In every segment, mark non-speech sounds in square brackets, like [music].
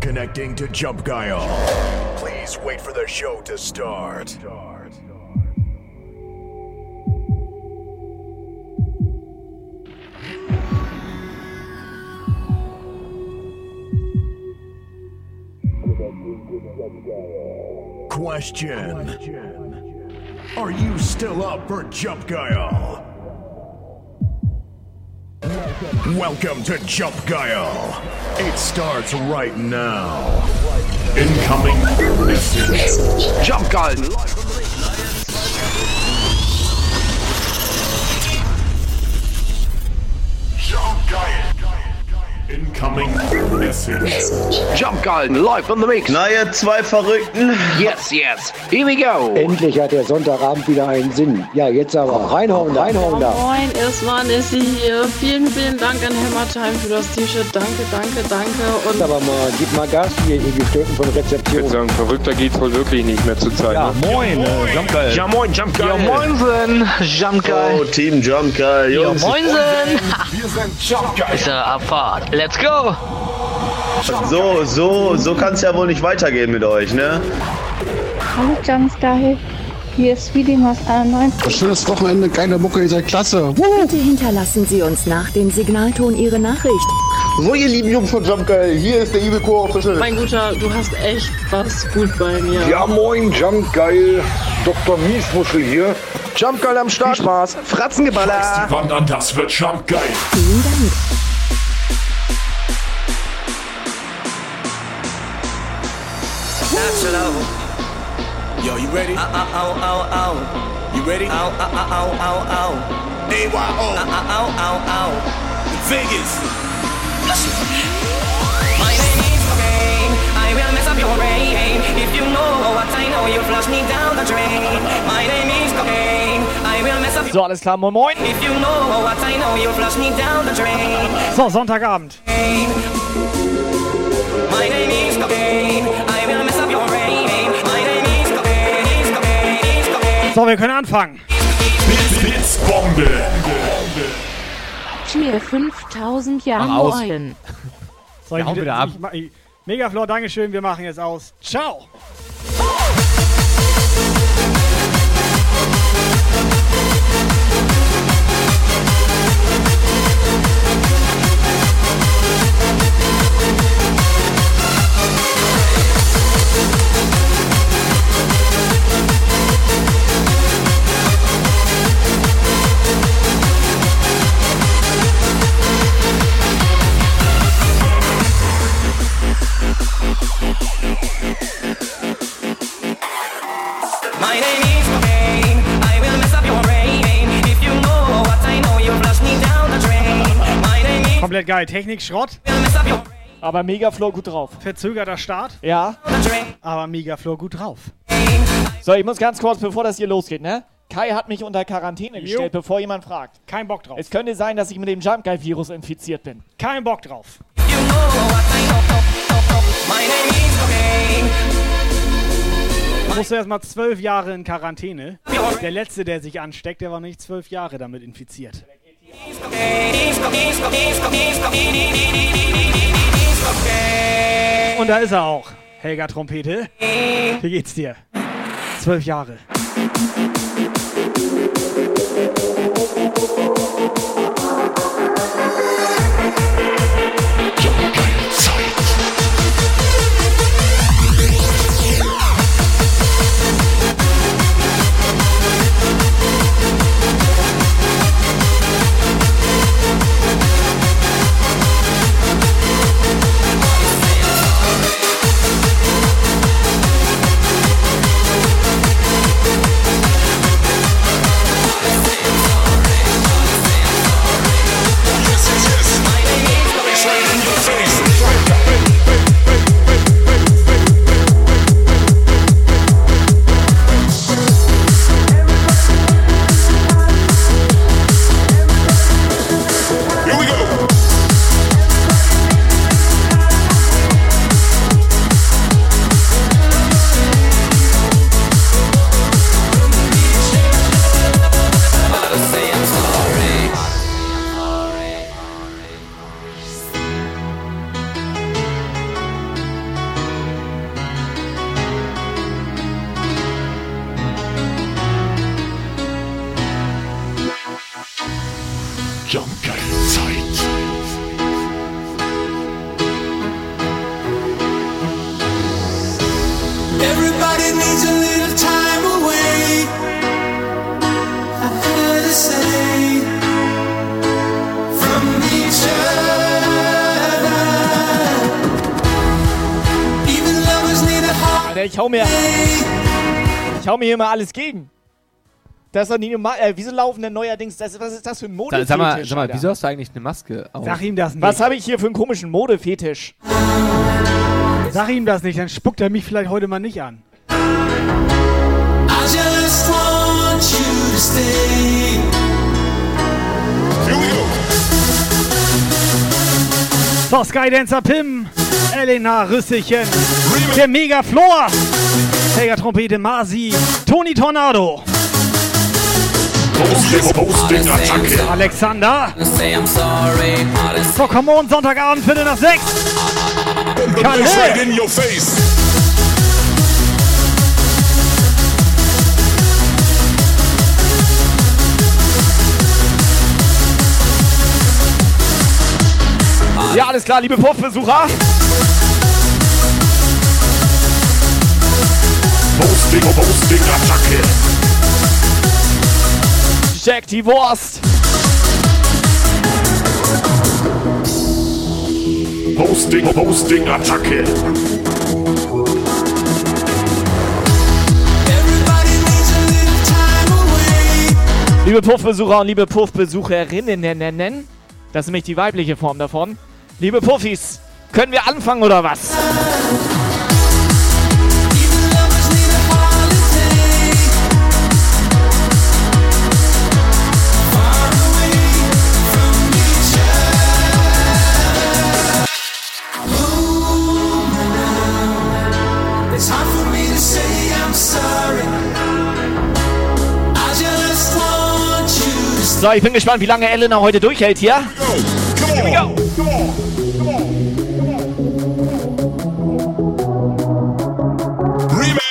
Connecting to Jump Guile. Please wait for the show to start. Question Are you still up for Jump Guile? Welcome to Jump Guile. It starts right now. Incoming message. Jump Guile. Incoming message. Jump Guile live on the mix. Na, ihr zwei Verrückten. Yes, yes. Here we go. Endlich hat der Sonntagabend wieder einen Sinn. Ja, jetzt aber reinhauen, reinhauen da. Moin, erstmal Nessie hier. Vielen, vielen Dank an Hammertime für das T-Shirt. Danke, danke, danke. Und Aber mal, gib mal Gas hier, ihr Gestörten von Ich würde Rezeption. sagen, verrückter geht's wohl wirklich nicht mehr zur Zeit. Ja, ne? moin, äh, Jumpgeil. Ja, moin, Jump Guile. Ja, moinsen, Jump Oh, Guy. Team Jump Guy, Ja, moinsen. Wir sind Jump Guile. Ist ja Abfahrt. Let's go. So, so, so kann es ja wohl nicht weitergehen mit euch, ne? Hallo Jumpsky, hier ist Feeling aus 91. Schönes Wochenende, geile Mucke, ihr seid klasse. Bitte hinterlassen Sie uns nach dem Signalton Ihre Nachricht. So, ihr lieben Jungs von Jump Geil, hier ist der Evil Core Official. mein Guter, du hast echt was gut bei mir. Ja, moin, Jump Geil. Dr. Miesmuschel hier. Jump Geil am Start. Viel Spaß. Fratzengeballer. Die Wand an, das wird Jump Guile. Vielen Dank. Ready? Ow, ow, ow, ow. You ready? Ow, ow, ow, ow, ow. AYO. Ow, ow, ow, ow. Vegas. My name is. I will mess up your brain. If you know what I know, you flush me down the drain. My name is cocaine. I will mess up So, alles klar, moin moin. If you know what I know, you flush me down the drain. So, Sonntagabend. My name is cocaine. So, wir können anfangen. Blitzbombe. Mir 5000 Jahre aus. moin. So, ich hau wieder ab. Megaflor, Dankeschön, wir machen jetzt aus. Ciao. Komplett geil. Technik Schrott. will mess up your Aber Megaflor gut drauf. Verzögerter Start. Ja. Aber Megaflor gut drauf. So, ich muss ganz kurz, bevor das hier losgeht, ne? Kai hat mich unter Quarantäne Jo. gestellt, bevor jemand fragt. Kein Bock drauf. Es könnte sein, dass ich mit dem Jump Guy Virus infiziert bin. Kein Bock drauf. You know du erstmal zwölf Jahre in Quarantäne. Der letzte, der sich ansteckt, der war nicht zwölf Jahre damit infiziert. Und da ist er auch. Helga Trompete. Wie geht's dir? Zwölf Jahre. My name mir hier mal alles gegen. Das ist doch nie normal. Äh, wieso laufen denn neuerdings. Das, was ist das für ein Modefetisch? sag mal, sag mal, wieso hast du eigentlich eine Maske auf? Sag ihm das nicht. Was habe ich hier für einen komischen Modefetisch? Sag ihm das nicht, dann spuckt er mich vielleicht heute mal nicht an. I just want you to stay. Here we go. So, Skydancer Pim, Elena Rüsselchen, der Mega Flor, Helga Trompete Masi, Toni Tornado. Alexander, so come on, Sonntagabend, Viertel nach sechs. Kalle. Ja, alles klar, liebe Puffbesucher. Posting, Posting, Attacke. Jack die Wurst. Posting, Posting, Attacke. Liebe Puffbesucher und liebe Puffbesucherinnen, das ist nämlich die weibliche Form davon. Liebe Puffis, können wir anfangen oder was? So, ich bin gespannt, wie lange Elena heute durchhält hier. Here we go. Come on. Come on.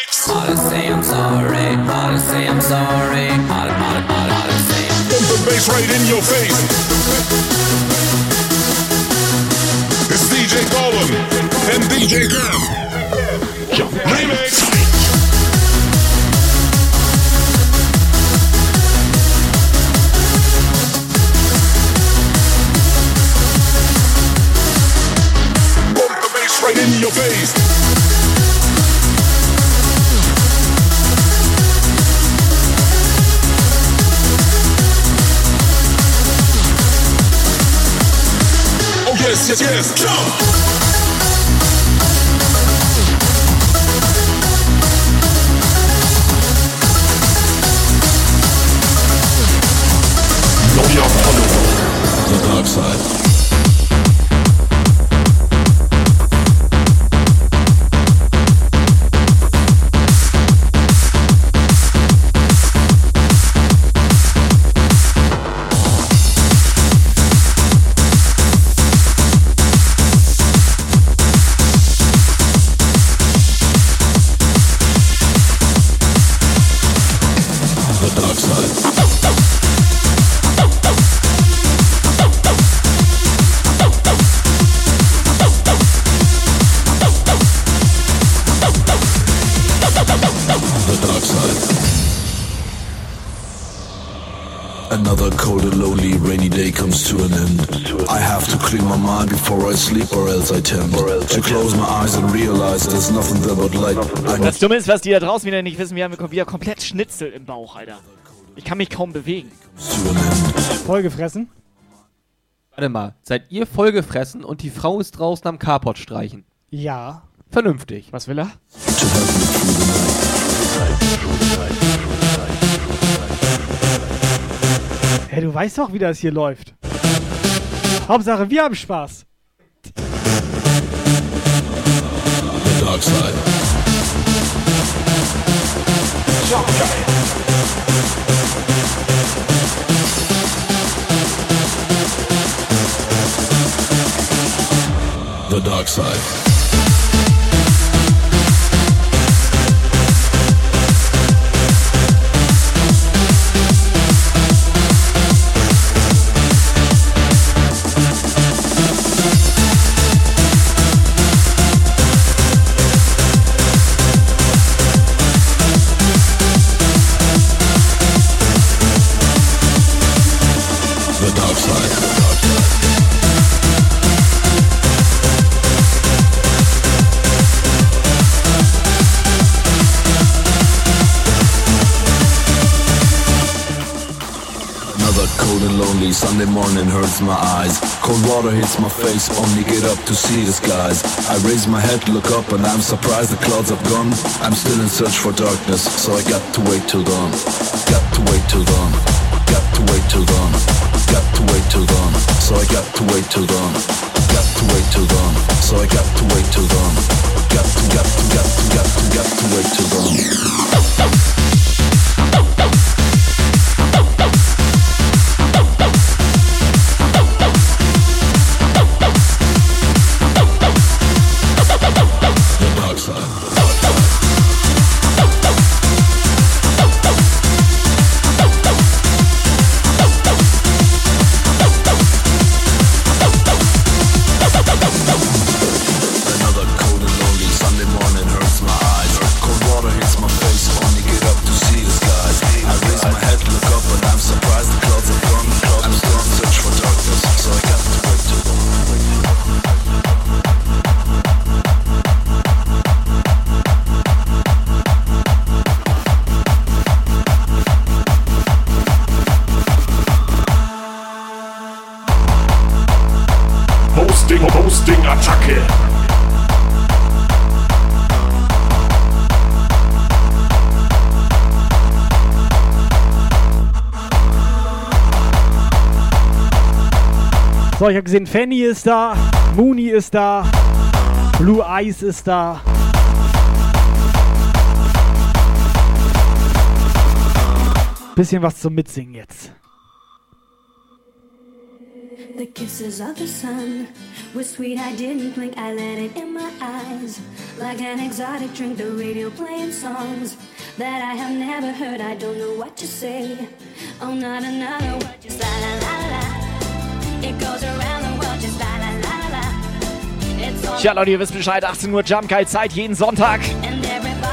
Sorry. To say I'm sorry. Say I'm Pump the bass right in your face. It's DJ Golan and DJ Cam. Remix. Your face. Oh yes, yes, yes. Jump. The Dark Side. Sleep, or else I tend to close my eyes and realize there's nothing there but light. Das Dumme ist, was die da draußen wieder nicht wissen, wir haben wieder komplett Schnitzel im Bauch, Alter. Ich kann mich kaum bewegen. Vollgefressen? Warte mal, seid ihr vollgefressen und die Frau ist draußen am Carport streichen? Ja. Vernünftig. Was will er? Hey, du weißt doch, wie das hier läuft. Hauptsache, wir haben Spaß. The face, only get up to see the skies. I raise my head, look up, and I'm surprised the clouds have gone. I'm still in search for darkness, so I got to wait till dawn. Got to wait till dawn. Got to wait till dawn. Got to wait till dawn. So I got to wait till dawn. Got to wait till dawn. So I got to wait till dawn. Got to, got to, got to, got to, got to wait till dawn. Ich habe gesehen, Fanny ist da, Mooney ist da, Blue Eyes ist da. Bisschen was zum Mitsingen jetzt. The kisses of the sun were sweet. I didn't blink. I let it in my eyes. Like an exotic drink, the radio playing songs that I have never heard. I don't know what to say. Oh, not another word, just la la la la. It goes around Tja, Leute, ihr wisst Bescheid, 18 Uhr Jump Guide Zeit jeden Sonntag.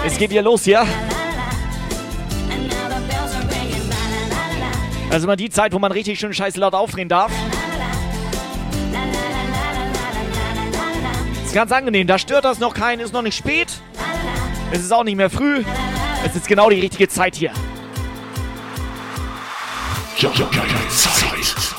Es geht hier los hier. Also immer die Zeit, wo man richtig schön scheiß laut aufdrehen darf. Ist ganz angenehm, da stört das noch keinen, ist noch nicht spät. Es ist auch nicht mehr früh. Es ist genau die richtige Zeit hier. Zeit.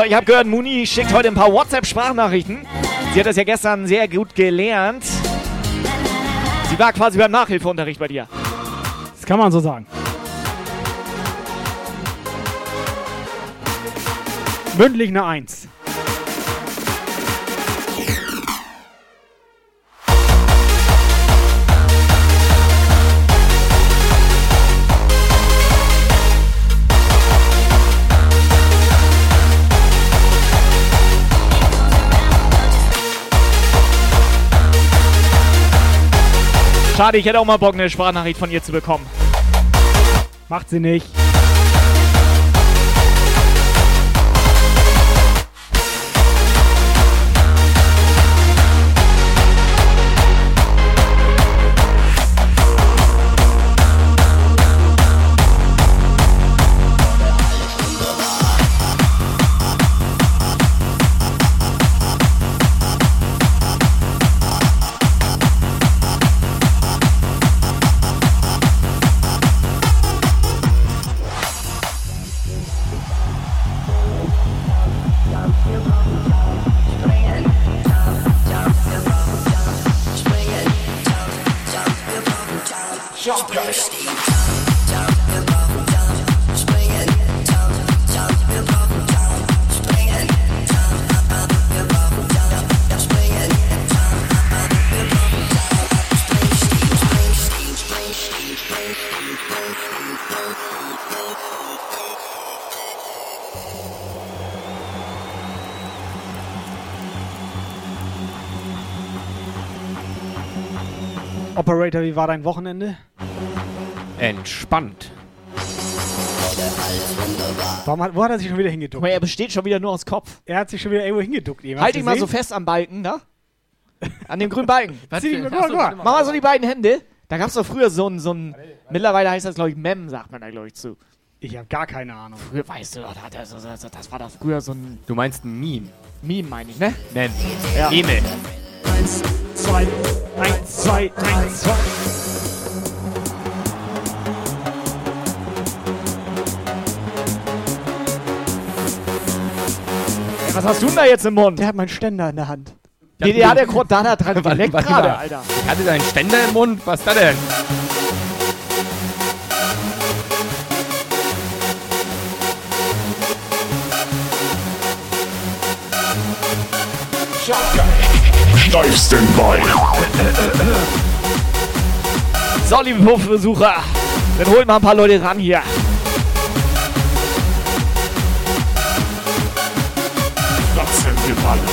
So, ich habe gehört, Muni schickt heute ein paar WhatsApp-Sprachnachrichten. Sie hat das ja gestern sehr gut gelernt. Sie war quasi beim Nachhilfeunterricht bei dir. Das kann man so sagen. Mündlich eine Eins. Schade, ich hätte auch mal Bock, eine Sprachnachricht von ihr zu bekommen. Macht sie nicht. Operator, wie war dein Wochenende? Entspannt. Warum hat, wo hat er sich schon wieder hingeduckt? er besteht schon wieder nur aus Kopf. Er hat sich schon wieder irgendwo hingeduckt. eben. Hast Halt dich mal so gesehen? fest am Balken, da. An dem grünen Balken. Was [laughs] Zieh dich mal, guck so, mal, Mach mal so die beiden Hände. Da gab's doch früher so ein, so mittlerweile heißt das, glaube ich, Mem, sagt man da, glaube ich, zu. Ich habe gar keine Ahnung. Früher, weißt du, das, das, das, das war doch früher so ein Du meinst ein Meme. Meme, meine ich, ne? Mem. Ja. Meme. Zwei, eins, zwei, eins, zwei. Ey, was hast du denn da jetzt im Mund? Der hat meinen Ständer in der Hand. Nee, der hat der da dran [laughs] geleckt gerade. Alter. Ich hatte seinen Ständer im Mund. Was ist das denn? Steifsten Bein. So, liebe Puffbesucher, dann holt mal ein paar Leute ran hier. Ratzengeballer. Digga,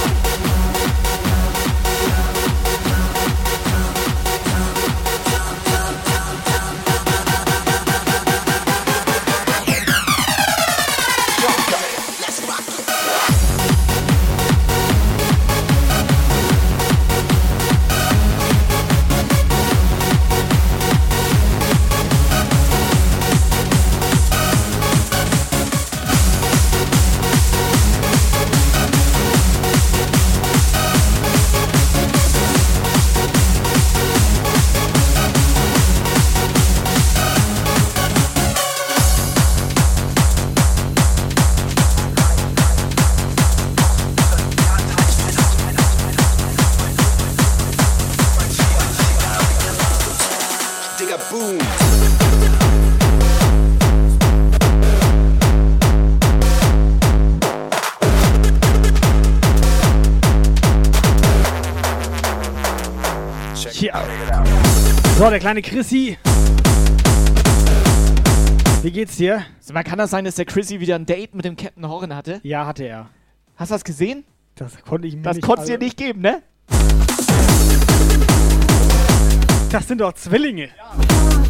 der kleine Chrissy. Wie geht's dir? So, man kann das sein, dass der Chrissy wieder ein Date mit dem Captain Horn hatte? Ja, hatte er. Hast du das gesehen? Das konnte ich mir Das nicht. konntest du also- dir nicht geben, ne? Das sind doch Zwillinge. Check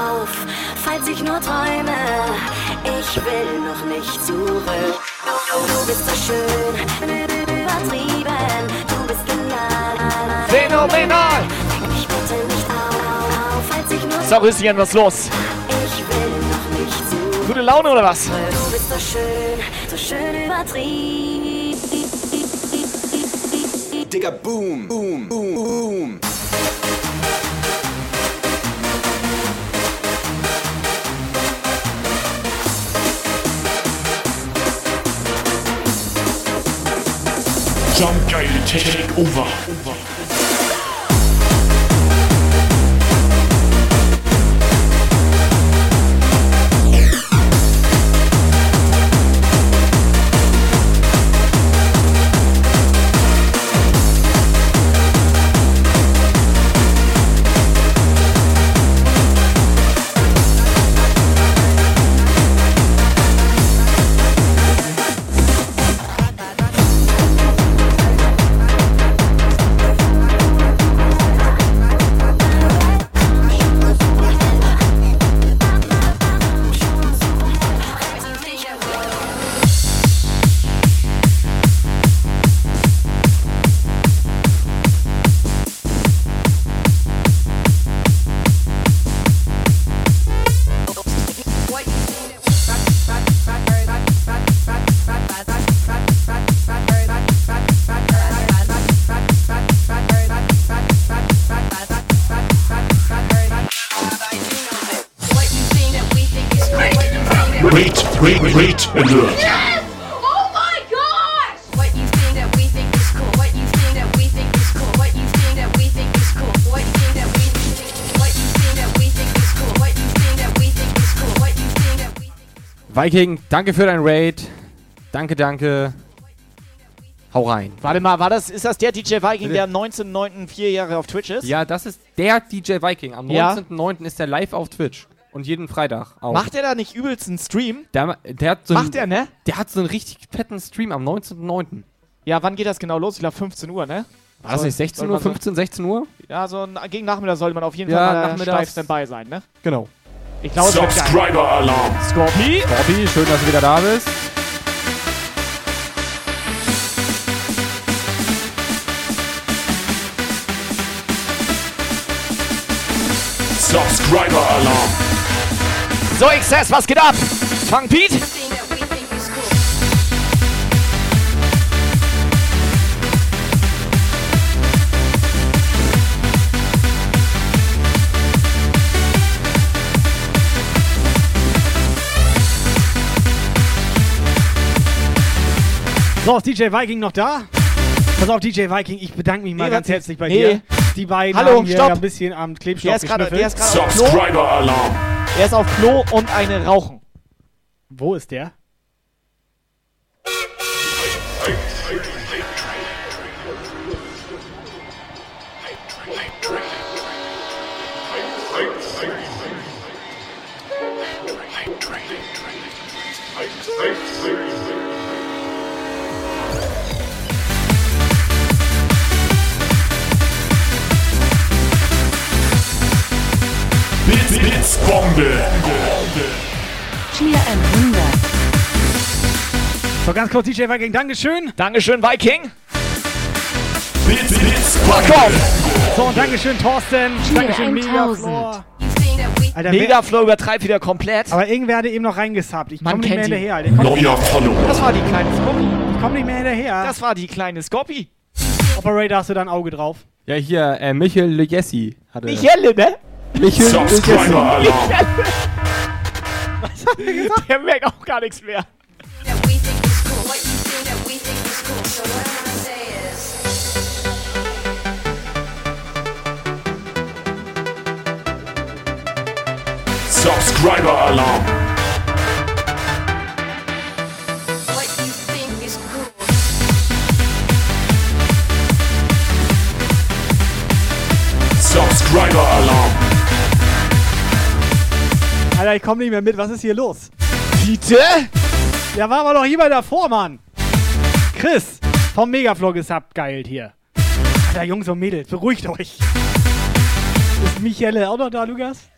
auf, falls ich nur träume. Ich will noch nicht zurück. Du, du bist so schön, übertrieben. Du bist genial. Phänomenal! Weck mich bitte nicht auf, falls ich nur So, Rüsschen, was ist los? Ich will noch nicht zurück. Gute Laune oder was? Du bist so schön, so schön übertrieben. Digga, boom. Boom, boom, boom. Jump geile Technik over. Wait, Viking, danke für dein Raid. Danke, danke. Hau rein. Warte mal, war das, ist das der DJ Viking, der am 19.09. vier Jahre auf Twitch ist? Ja, das ist der DJ Viking. Am Ja. 19.09. ist der live auf Twitch. Und jeden Freitag auch. Macht der da nicht übelst einen Stream? Der, der hat so Macht der, ne? Der hat so einen richtig fetten Stream am 19.09. Ja, wann geht das genau los? Ich glaube 15 Uhr, ne? War das nicht 16 Uhr, 15, 16 Uhr? Ja, so ein, gegen Nachmittag sollte man auf jeden Ja, Fall mal nachmittags. steif Standby sein, ne? Genau. Ich glaube, geil. Subscriber-Alarm. Scorpi? Bobby, schön, dass du wieder da bist. Subscriber-Alarm. So, XS, was geht ab? Fang Pete? So, ist DJ Viking noch da? Pass auf, DJ Viking, ich bedanke mich mal Nee, ganz herzlich bei Nee. dir. Die beiden Hallo, haben hier stopp. ja ein bisschen am Klebstoff Der ist gerade der ist Klo. Subscriber-Alarm. Er ist auf Klo und eine rauchen. Wo ist der? Blitz, Blitzbombe. Cheer 100. So, ganz kurz, DJ Viking, Dankeschön. Dankeschön, Viking. Blitz, off. So, und Dankeschön, Thorsten. Dankeschön, 1000. Megaflor. Alter, Megaflow übertreibt wieder komplett. Aber irgendwer hatte eben noch reingesubbt. Ich komme nicht mehr hinterher. Alter. Ich komme Neuer Follow. Das war die kleine Scorpi. komm nicht mehr hinterher. Das war die kleine Scorpi. Operator, hast du da ein Auge drauf? Ja, hier, äh, Michael Legessi hatte. Michelle, ne? Legessi. Subscriber-Alarm. Was hat er gesagt? Der merkt auch gar nichts mehr. that we Alter, ich komme nicht mehr mit. Was ist hier los? Bitte? Ja, war aber doch jemand davor, Mann. Chris vom Megaflog gesubbt. Geil hier. Alter, Jungs und Mädels, beruhigt euch. Ist Michele auch noch da, Lukas?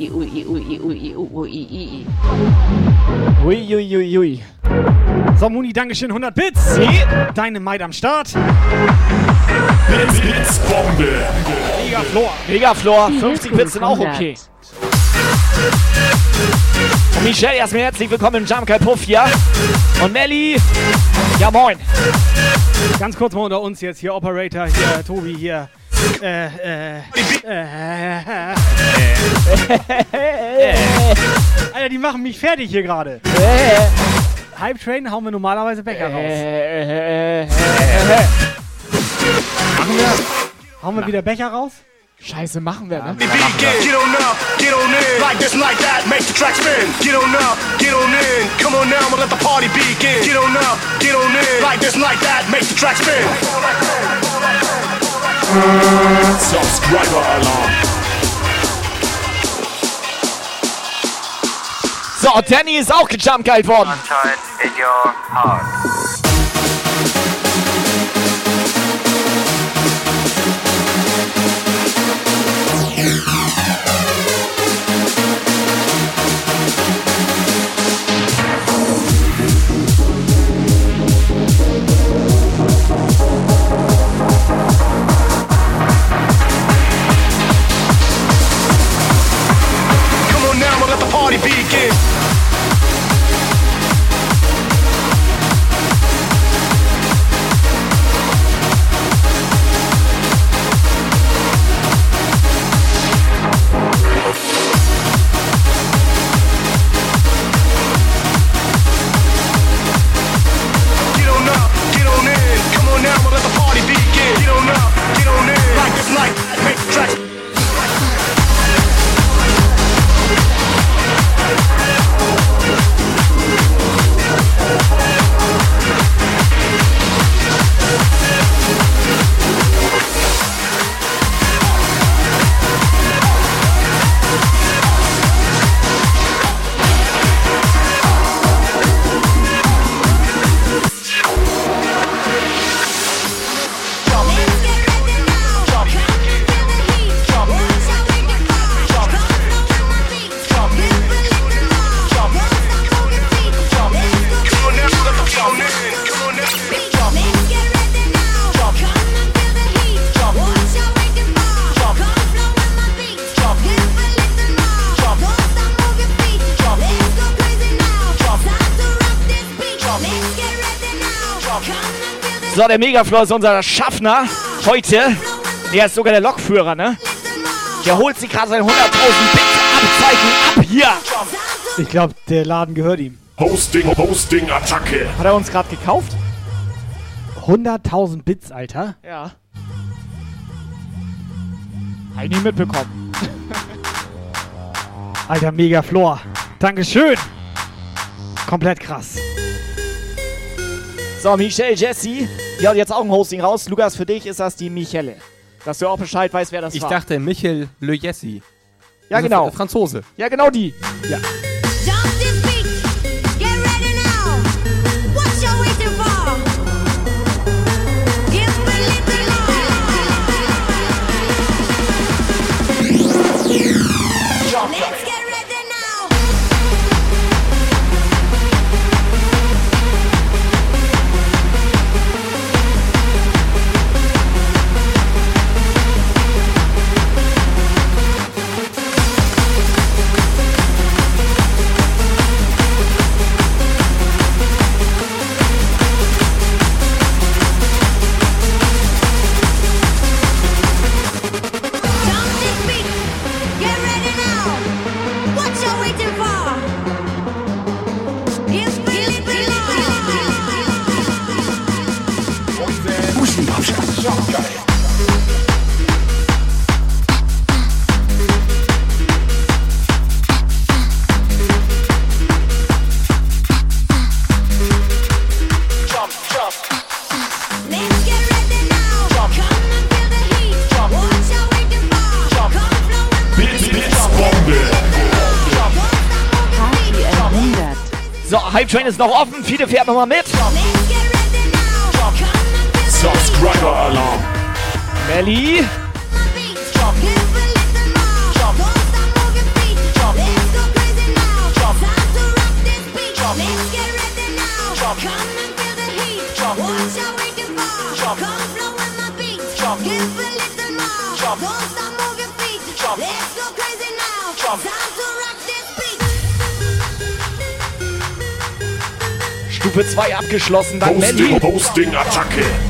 Ui, ui, ui, ui, ui, ui, ui, ui, ui. Uiuiuiui. So, Muni, Dankeschön, 100 Bits. Sie? Dynamite am Start. Blitz, Blitzbombe. Megaflor. Megaflor, Die 50 Hilfe Bits sind auch okay. Und Michelle, erstmal herzlich willkommen im Jump Puff hier. Und Melli, ja moin. Ganz kurz mal unter uns jetzt hier, Operator, hier, Tobi hier. Äh, äh, äh, Alter, die machen mich fertig hier gerade. Hype Train hauen wir normalerweise Becher raus. Äh, Machen wir? Hauen wir wieder Becher raus? Scheiße, machen wir, ne? Get on up, get on in. Like this, like that, make the track spin. Get on up, get on in. Come on now, we'll let the party begin. Get on up, get on in. Like this, like that, make the track spin. Subscriber Alarm. So, Danny ist auch gejumpt worden. Sunshine in your heart. Der Megafloor ist unser Schaffner heute. Der ist sogar der Lokführer, ne? Der holt sich gerade sein 100.000 Bit-Abzeichen ab hier. Ich glaube, der Laden gehört ihm. Hosting, Hosting, Attacke. Hat er uns gerade gekauft? 100.000 Bits, Alter. Ja. Hab ich nie mitbekommen. [laughs] Alter, mega Floor. Dankeschön. Komplett krass. So, Michelle Jesse, die hat jetzt auch ein Hosting raus. Lukas, für dich ist das die Michelle. Dass du auch Bescheid weißt, wer das Ich war. dachte Michel Le Jessi. Ja, Also genau. Fr- Franzose. Ja, genau die. Ja. So, Hype Train ist noch offen. Viele fährt nochmal mit. Subscriber Alarm. Melli. Stufe 2 abgeschlossen. Dann Melli. Hosting, Hosting, Attacke.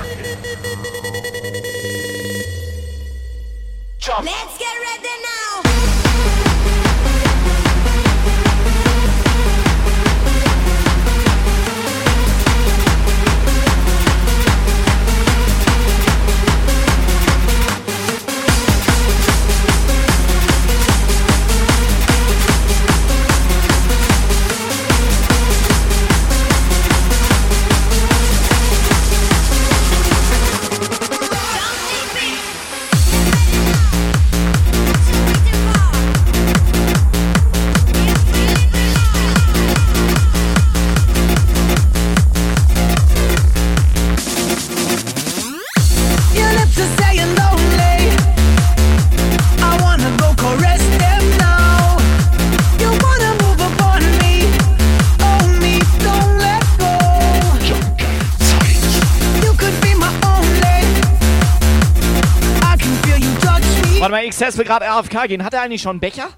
XS will gerade AFK gehen. Hat er eigentlich schon einen Becher?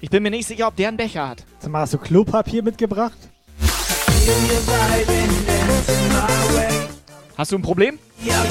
Ich bin mir nicht sicher, ob der einen Becher hat. Sag mal, hast du Klopapier mitgebracht? Hast du ein Problem? Ja,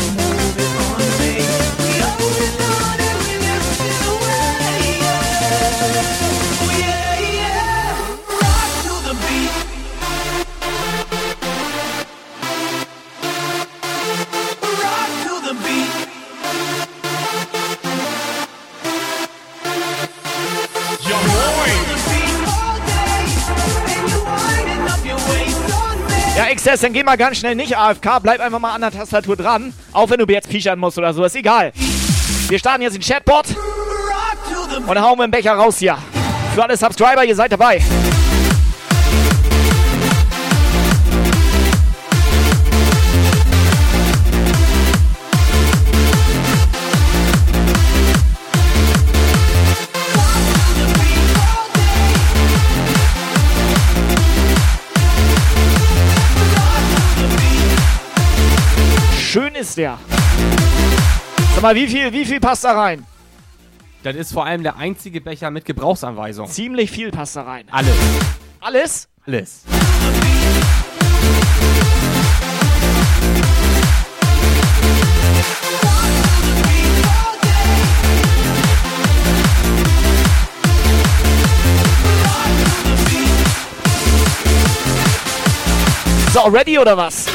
XS, dann geh mal ganz schnell nicht AFK. Bleib einfach mal an der Tastatur dran. Auch wenn du jetzt pischern musst oder so, ist egal. Wir starten jetzt den Chatbot. Und hauen wir den Becher raus hier. Für alle Subscriber, ihr seid dabei. Ist der. Sag mal, wie viel, wie viel passt da rein? Das ist vor allem der einzige Becher mit Gebrauchsanweisung. Ziemlich viel passt da rein. Alles. Alles? Alles. So, ready oder was?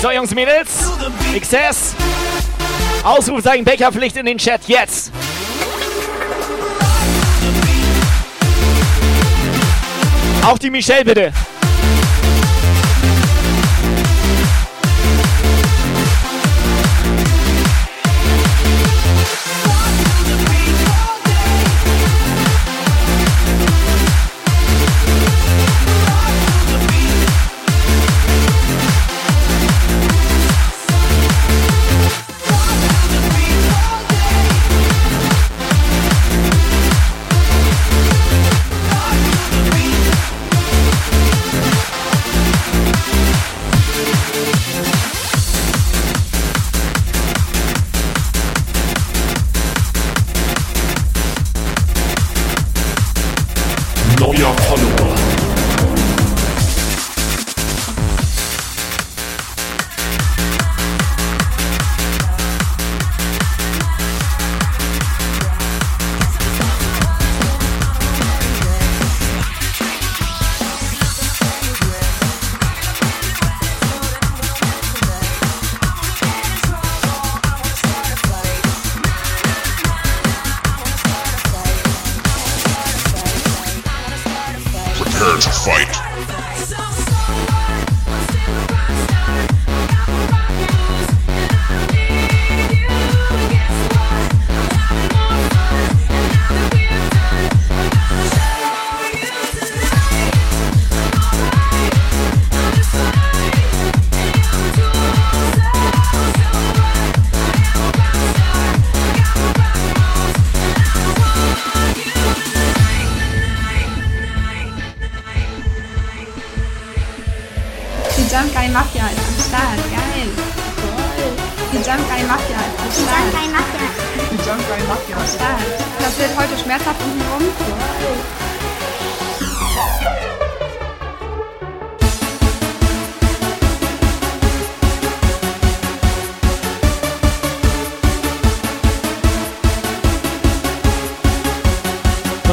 So, Jungs Mädels, XS. Ausrufzeichen Becherpflicht in den Chat jetzt. Auch die Michelle bitte.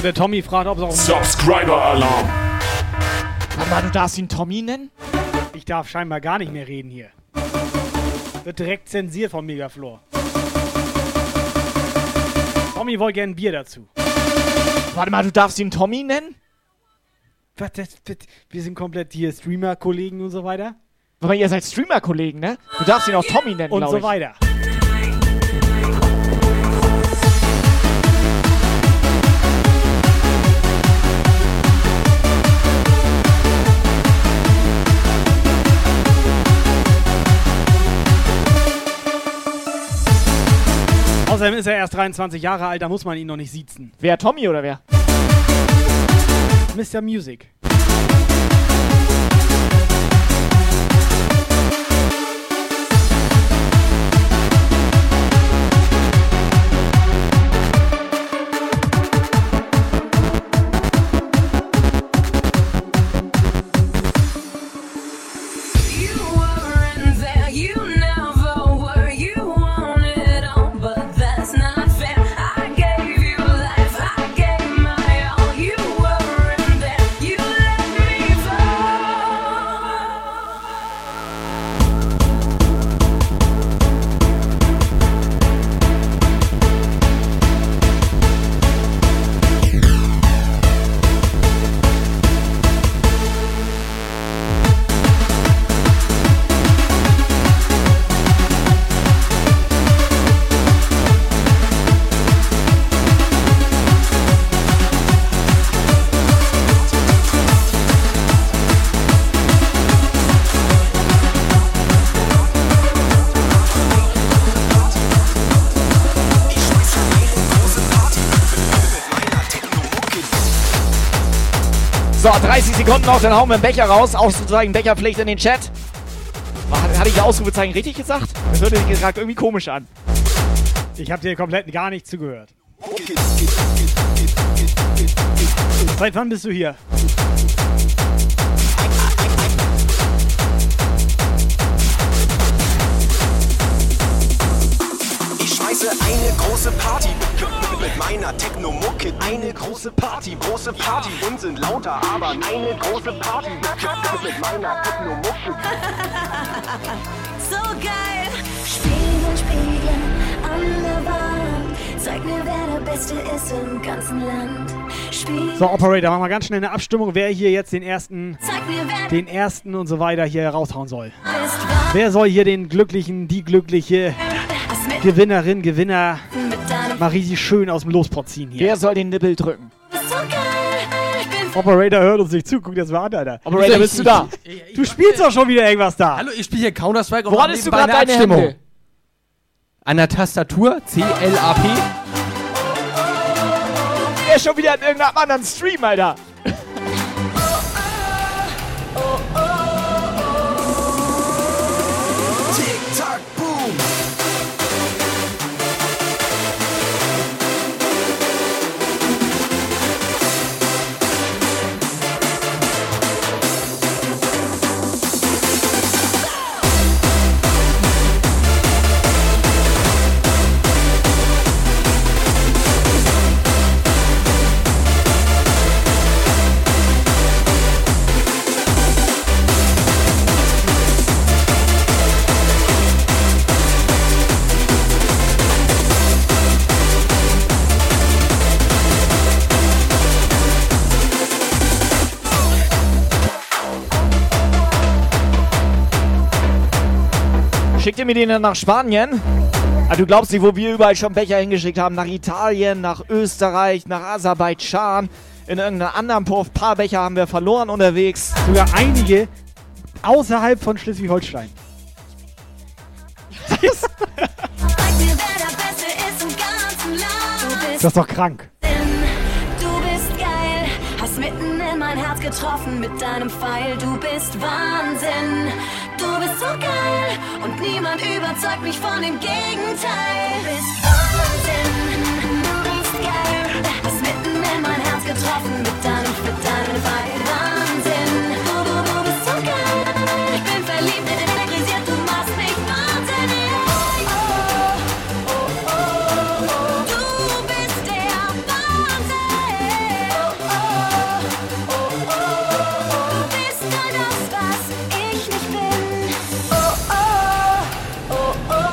Der Tommy fragt, ob es auch... Subscriber-Alarm. Aber du darfst ihn Tommy nennen? Ich darf scheinbar gar nicht mehr reden hier. Wird direkt zensiert vom Megaflor. Tommy wollte gerne ein Bier dazu. Warte mal, du darfst ihn Tommy nennen? Was, das, das, wir sind komplett hier Streamer-Kollegen und so weiter. Aber ihr seid Streamer-Kollegen, ne? Du darfst ihn auch Tommy nennen, Und so ich. weiter. Außerdem ist er erst 23 Jahre alt, da muss man ihn noch nicht siezen. Wer, Tommy oder wer? Mr. Music. 30 Sekunden noch, dann hauen wir einen Becher raus. Ausrufezeichen Becherpflicht in den Chat. Hatte ich Ausrufezeichen richtig gesagt? Das hörte sich gerade irgendwie komisch an. Ich habe dir komplett gar nicht zugehört. Seit wann bist du hier? Ich schmeiße eine große Party mit meiner Techno-Mucke. Eine große Party, große Party. Und sind lauter, aber eine große Party mit meiner Techno-Mucke. [laughs] So geil! Spiegel, Spiegel an der Wand. Zeig mir, wer der Beste ist im ganzen Land. Spiegel, So, Operator, machen wir ganz schnell eine Abstimmung, wer hier jetzt den ersten, mir, den ersten und so weiter hier raushauen soll. Wer soll hier den glücklichen, die glückliche Gewinnerin, Gewinner mal richtig schön aus dem Lospot ziehen hier? Wer soll den Nippel drücken? Operator hört uns nicht zu, guck das mal an, Alter. Operator, bist du da? Du spielst doch schon wieder irgendwas da. Hallo, ich spiele hier Counter-Strike und Wo mach hattest du gerade eine deine Abstimmung. Hände? An der Tastatur C-L-A-P. Der ist schon wieder in irgendeinem anderen Stream, Alter. Den dann nach Spanien? Ah, du glaubst nicht, wo wir überall schon Becher hingeschickt haben? Nach Italien, nach Österreich, nach Aserbaidschan. In irgendeinem anderen Puff. Paar Becher haben wir verloren unterwegs. Sogar einige außerhalb von Schleswig-Holstein. [laughs] Das bist ist doch krank. Du bist geil, hast mitten in mein Herz getroffen mit deinem Pfeil. Du bist Wahnsinn, so geil und niemand überzeugt mich von dem Gegenteil. Du bist Wahnsinn, du bist geil, hast mitten in mein Herz getroffen mit deinem, mit deinem. Wahnsinn,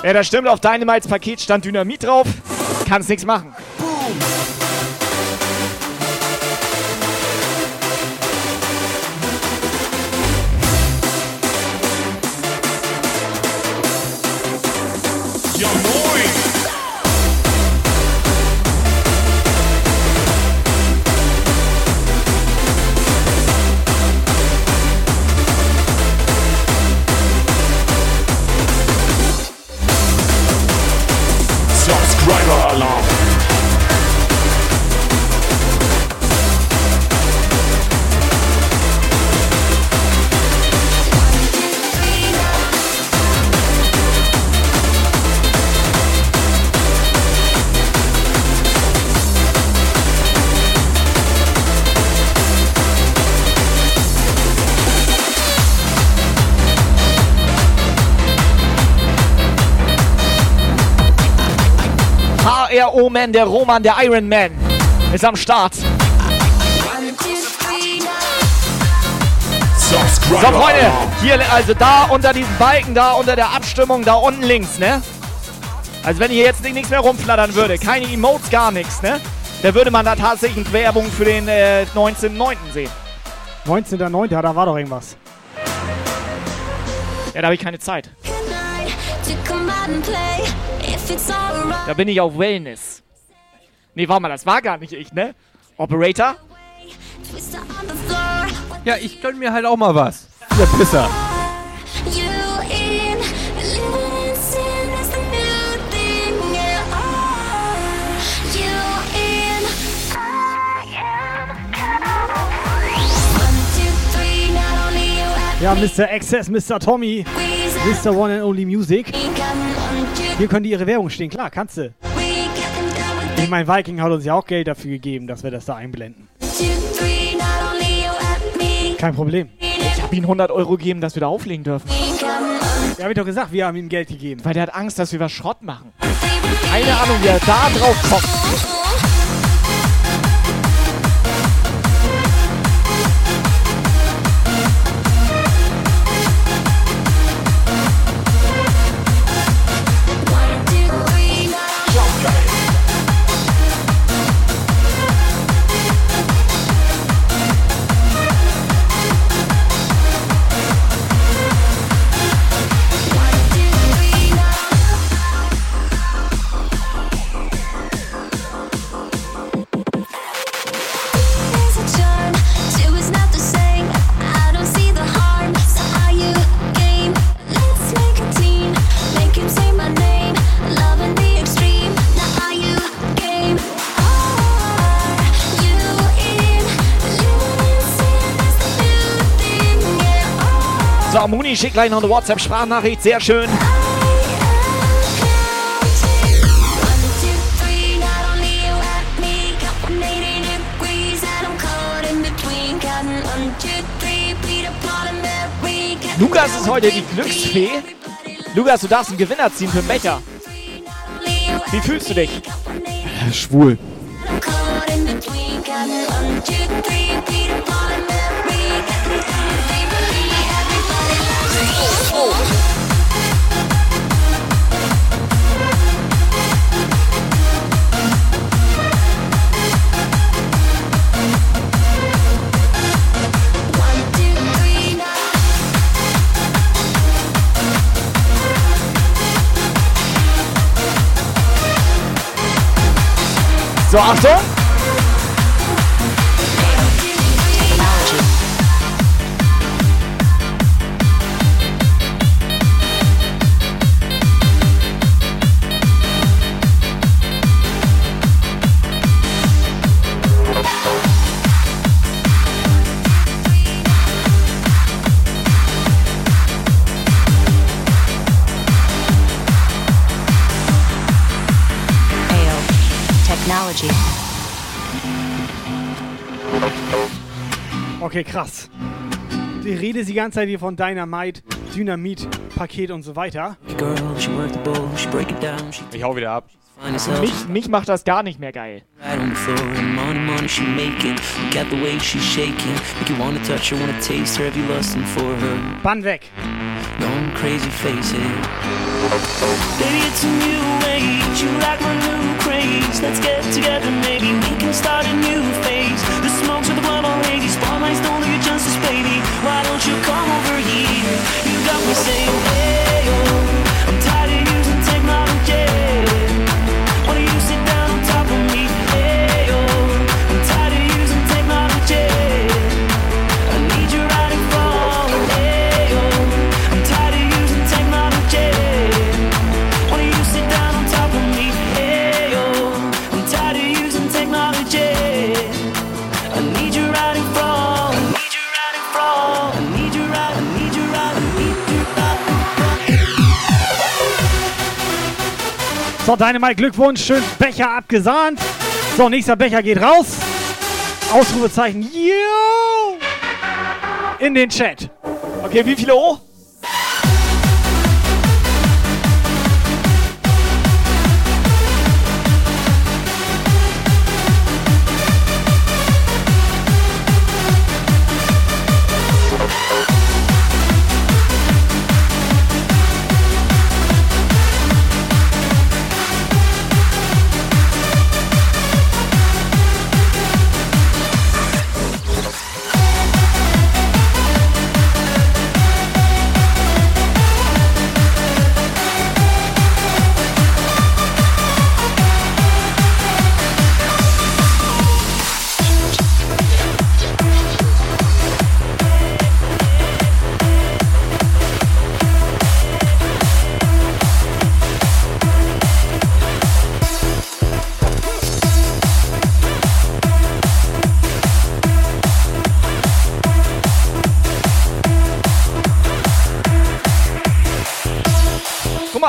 Ja, das stimmt. Auf Dynamites Paket stand Dynamit drauf. Kannst nichts machen. HRO-Man, der Roman, der Iron Man, ist am Start. So, Freunde, hier, also da unter diesem Balken, da unter der Abstimmung, da unten links, ne? Also wenn hier jetzt nichts mehr rumflattern würde, keine Emotes, gar nichts, ne? Da würde man da tatsächlich Werbung für den äh, 19.09. sehen. 19.09., da war doch irgendwas. Ja, da habe ich keine Zeit. Da bin ich auf Wellness. Nee, warte mal, das war gar nicht ich, ne? Operator? Ja, ich gönn mir halt auch mal was. Der Pisser. Ja, Mr. Access, Mr. Tommy, Mr. One and Only Music. Hier können die ihre Werbung stehen, klar, kannst du. Ich meine, Viking hat uns ja auch Geld dafür gegeben, dass wir das da einblenden. Kein Problem. Ich habe ihm 100 Euro gegeben, dass wir da auflegen dürfen. Ja, hab ich doch gesagt, wir haben ihm Geld gegeben. Weil der hat Angst, dass wir was Schrott machen. Keine Ahnung, wie er da drauf kommt. So, Muni schickt gleich noch eine WhatsApp-Sprachnachricht. Sehr schön. Lukas ist heute die Glücksfee. Lukas, du darfst einen Gewinner ziehen für den Becher. Wie fühlst du dich? Schwul. So, Okay, krass. Die Rede die ganze Zeit hier von Dynamite, Dynamit, Paket und so weiter. Ich hau wieder ab. Mich, mich macht das gar nicht mehr geil. Right on the floor and money, money she making. Look at the way she's shaking. Make you wanna touch her, wanna taste her. Have you lusting for her? Bann weg. Going crazy, face it. Baby, it's a new age. You like my new craze. Let's get together, maybe we can start a new phase. The smokes with the blood Spotlights don't do you justice, baby. Why don't you come over here? You got me saying, hey, So, Dynamite, Glückwunsch. Schön Becher abgesahnt. So, nächster Becher geht raus. Ausrufezeichen. Yo! In den Chat. Okay, wie viele O?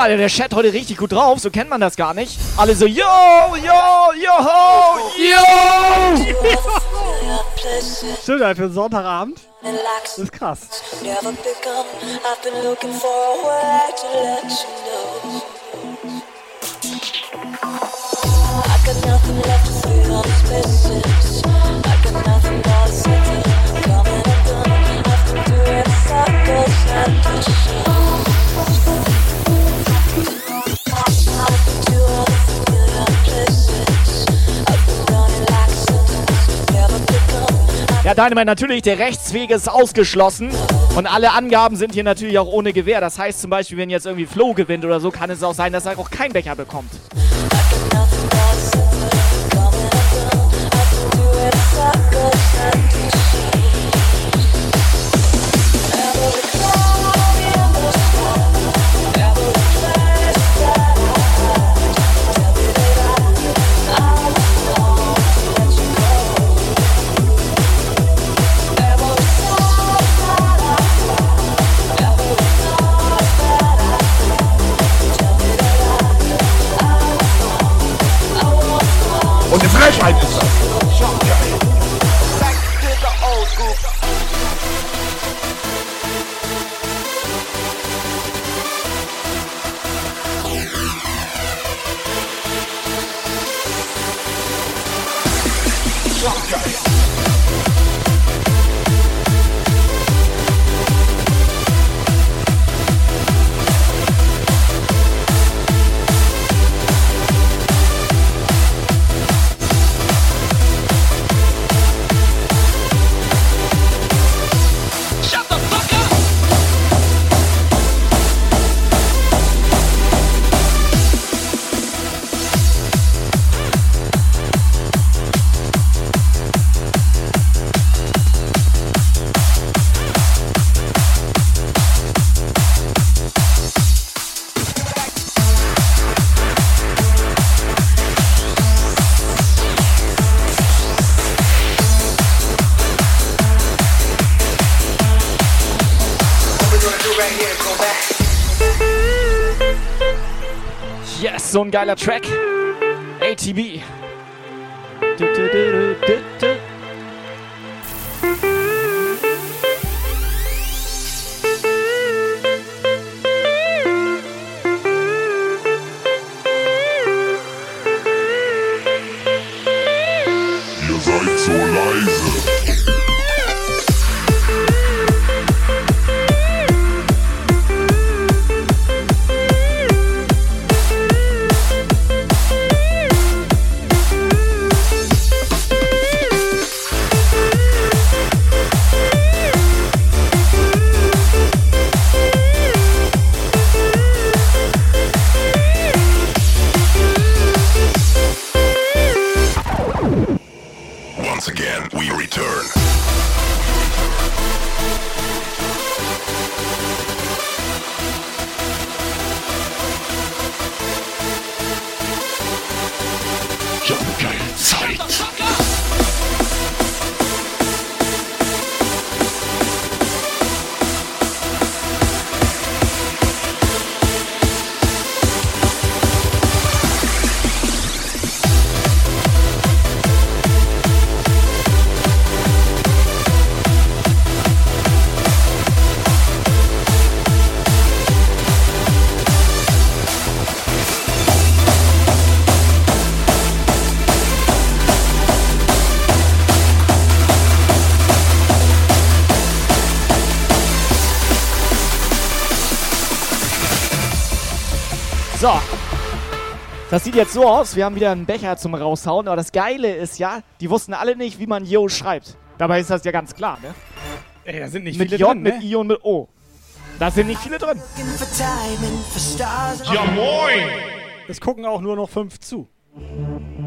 Alter, der Chat heute richtig gut drauf, so kennt man das gar nicht. Alle so, yo, yo, yo, yo! Stimmt, halt für Sonntagabend. Das ist krass. Never Ja, Dynamite, natürlich, der Rechtsweg ist ausgeschlossen. Und alle Angaben sind hier natürlich auch ohne Gewähr. Das heißt zum Beispiel, wenn jetzt irgendwie Flo gewinnt oder so, kann es auch sein, dass er auch keinen Becher bekommt. Und so ein geiler Track. Das sieht jetzt so aus, wir haben wieder einen Becher zum Raushauen, aber das Geile ist ja, die wussten alle nicht, wie man Yo schreibt. Dabei ist das ja ganz klar, ne? Ey, da sind nicht mit viele J, drin, mit ne? I und mit O. Da sind nicht viele drin. Ja, moin! Es gucken auch nur noch fünf zu.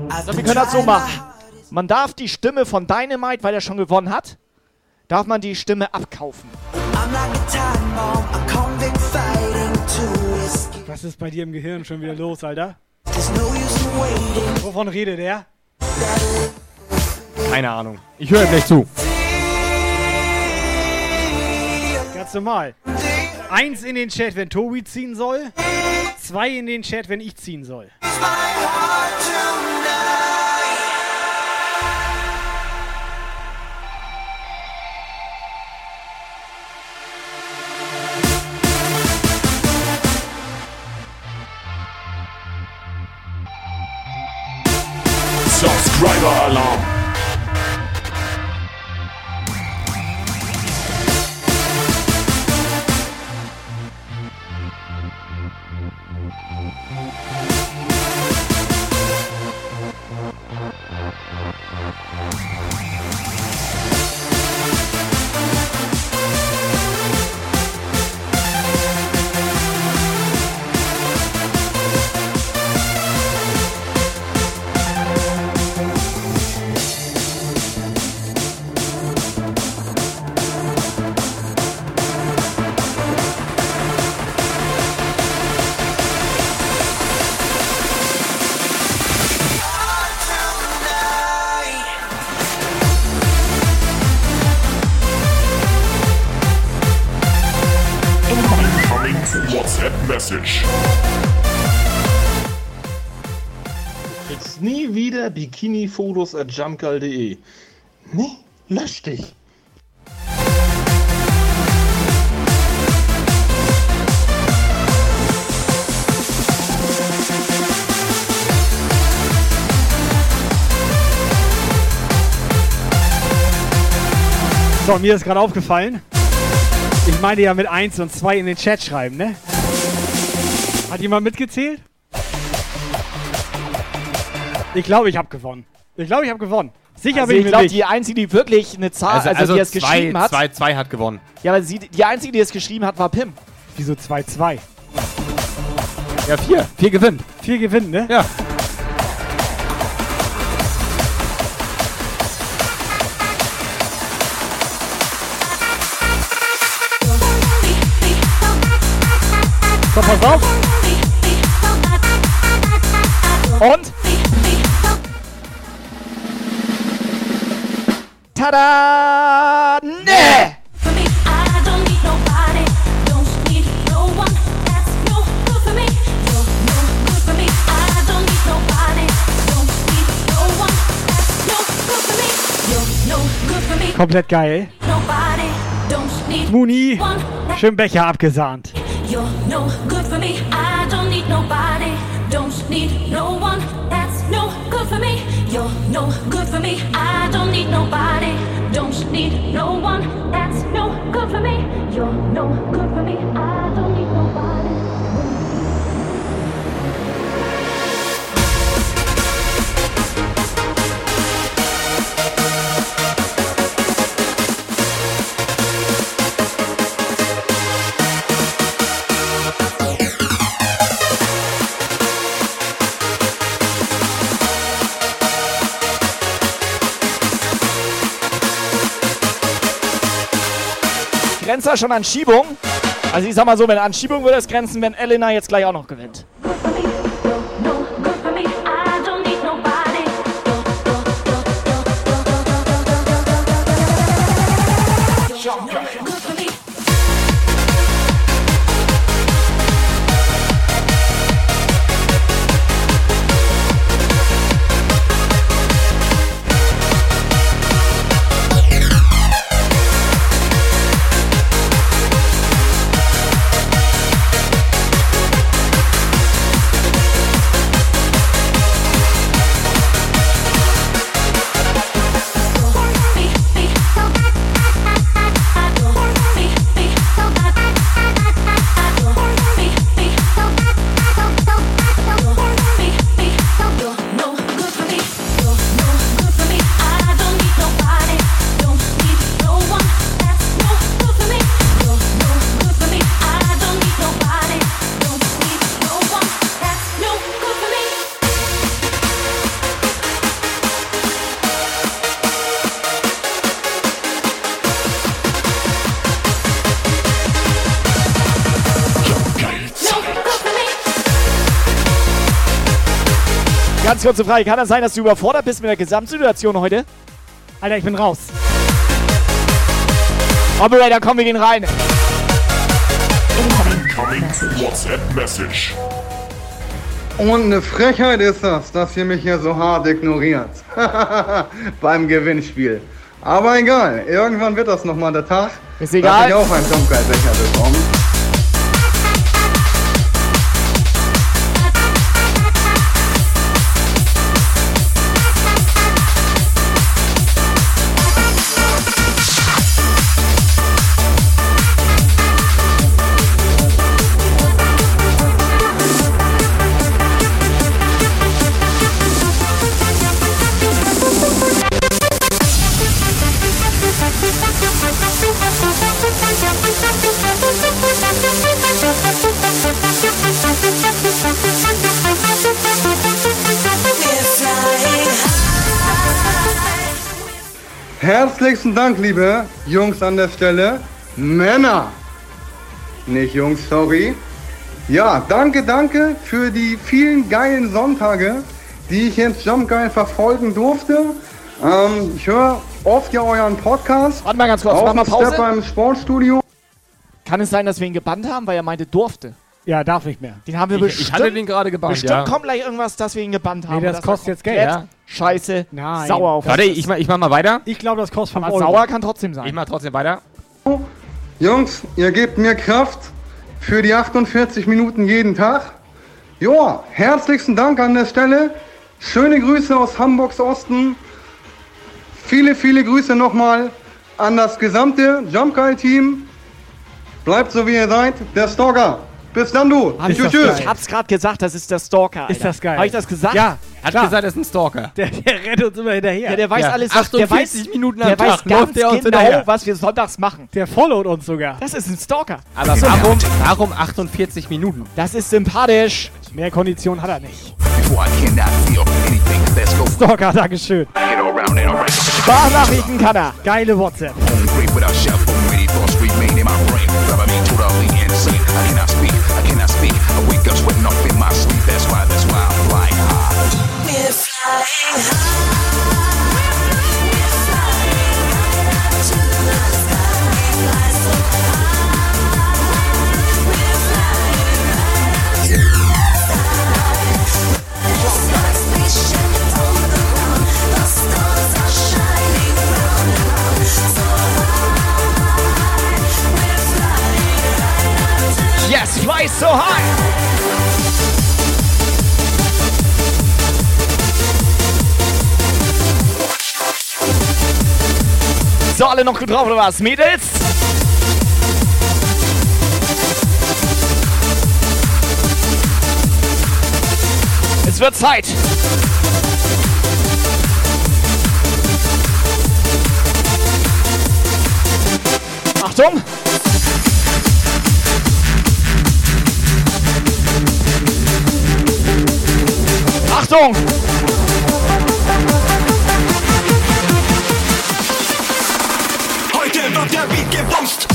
Also wir können das so machen. Man darf die Stimme von Dynamite, weil er schon gewonnen hat, darf man die Stimme abkaufen. Was ist bei dir im Gehirn schon wieder los, Alter? Wovon redet er? Keine Ahnung. Ich höre gleich zu. Ganz normal. Eins in den Chat, wenn Tobi ziehen soll. Zwei in den Chat, wenn ich ziehen soll. Subscriber Mm-hmm. Bikini-Fotos at jumpgal.de. Nee, lösch dich. So, mir ist gerade aufgefallen. Ich meine ja mit 1 und 2 in den Chat schreiben, ne? Hat jemand mitgezählt? Ich glaube, ich habe gewonnen. Ich glaube, ich habe gewonnen. Sicher Also bin ich ich glaube, die Einzige, die wirklich eine Zahl, also, Also, die also es zwei, geschrieben hat. zwei, zwei hat gewonnen. Ja, aber sie, die Einzige, die es geschrieben hat, war Pim. Wieso 2-2? Ja, vier. Vier gewinnt. Vier gewinnen, ne? Ja. So, pass auf. Und? Tada! Nee! Komplett geil. Muni, schön Becher abgesahnt. You're no good for me. I don't need nobody. Don't need no one. That's no good for me. You're no I don't need nobody. Don't need no one. That's no good for me. You're no good for me. Grenzt das schon an Schiebung? Also ich sag mal so, wenn an Schiebung würde es grenzen, wenn Elena jetzt gleich auch noch gewinnt. Don't kurze Frage, kann das sein, dass du überfordert bist mit der Gesamtsituation heute? Alter, ich bin raus. Operator, komm, wir gehen rein. Incoming WhatsApp Message. Und eine Frechheit ist das, dass ihr mich hier so hart ignoriert. [laughs] Beim Gewinnspiel. Aber egal, irgendwann wird das nochmal der Tag. Ist egal. Dass ich auch einen Jumpgeil-Becher bekomme. Herzlichsten Dank, liebe Jungs an der Stelle. Männer. Nicht Jungs, sorry. Ja, danke, danke für die vielen geilen Sonntage, die ich jetzt Jump Geil verfolgen durfte. Ähm, ich höre oft ja euren Podcast. Warte mal ganz kurz, mach mal Pause. Step beim Sportstudio. Kann es sein, dass wir ihn gebannt haben, weil er meinte, durfte? Ja, darf nicht mehr. Den haben wir Ich- ich bestimmt. hatte den gerade gebannt, Bestimmt ja. kommt gleich irgendwas, dass wir ihn gebannt haben. Nee, das kostet jetzt Geld. Ja. Scheiße. Nein. Sauer auf Warte, ich mach, ich mach mal weiter. Ich glaube, das kostet 5 Aber Euro. sauer kann trotzdem sein. Ich mach trotzdem weiter. Jungs, ihr gebt mir Kraft für die 48 Minuten jeden Tag. Ja, herzlichsten Dank an der Stelle. Schöne Grüße aus Hamburgs Osten. Viele, viele Grüße nochmal an das gesamte Jump Guy Team. Bleibt so wie ihr seid. Der Stalker. Bis dann du. Hab ich, Tschüss, das, tschüss. ich hab's gerade gesagt, das ist der Stalker. Alter. Ist das geil? Hab ich das gesagt? Ja, Hat klar. gesagt, er ist ein Stalker. [laughs] Der, der rennt uns immer hinterher. Ja, der weiß Ja, alles, was, der 48 weiß, Minuten der am weiß Tag ganz läuft der uns genau, hinterher. was wir sonntags machen. Der followt uns sogar. Das ist ein Stalker. Aber warum, warum 48 Minuten? Das ist sympathisch. Mehr Kondition hat er nicht. Stalker, Dankeschön. Sprachnachrichten kann er. Geile WhatsApp. I wake up sweating off in my sleep. That's why, that's why I'm flying high. We're flying Yes, fly so high. So, alle noch gut drauf oder was? Mädels? Es wird Zeit. Achtung! Achtung! Heute wird der Beat gebumst,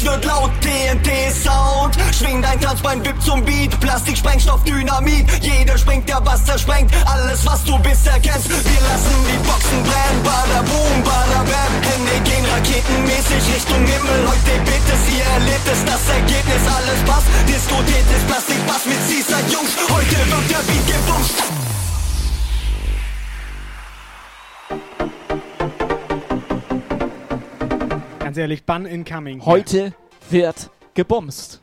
es wird laut, TNT-Sound. Schwing dein Tanzbein, wippt zum Beat, Plastik, Sprengstoff, Dynamit. Jeder springt, der Bass zersprengt, alles was du bisher kennst. Wir lassen die Boxen brennen, bada boom, bada bam. Hände gehen raketenmäßig Richtung Himmel. Heute es, ihr erlebt es, das Ergebnis, alles passt. Diskutiert ist Plastik, Bass mit Seaside, Jungs. Heute wird der Beat gebumst. Ganz ehrlich, Bann incoming. Heute wird gebumst.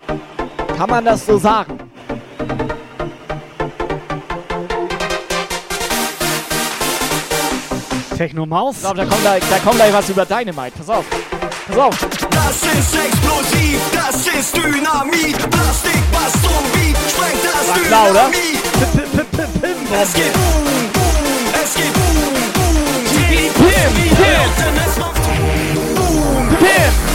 Kann man das so sagen? Techno-Maus. Ich glaube, da kommt gleich, da kommt gleich was über Dynamite. Pass auf. Pass auf. Das ist explosiv, das ist Dynamit. Plastik, Bass und Beat, sprengt das War klar, oder? Dynamit. Es geht boom, boom, es geht boom, boom. Pim, Pim. Denn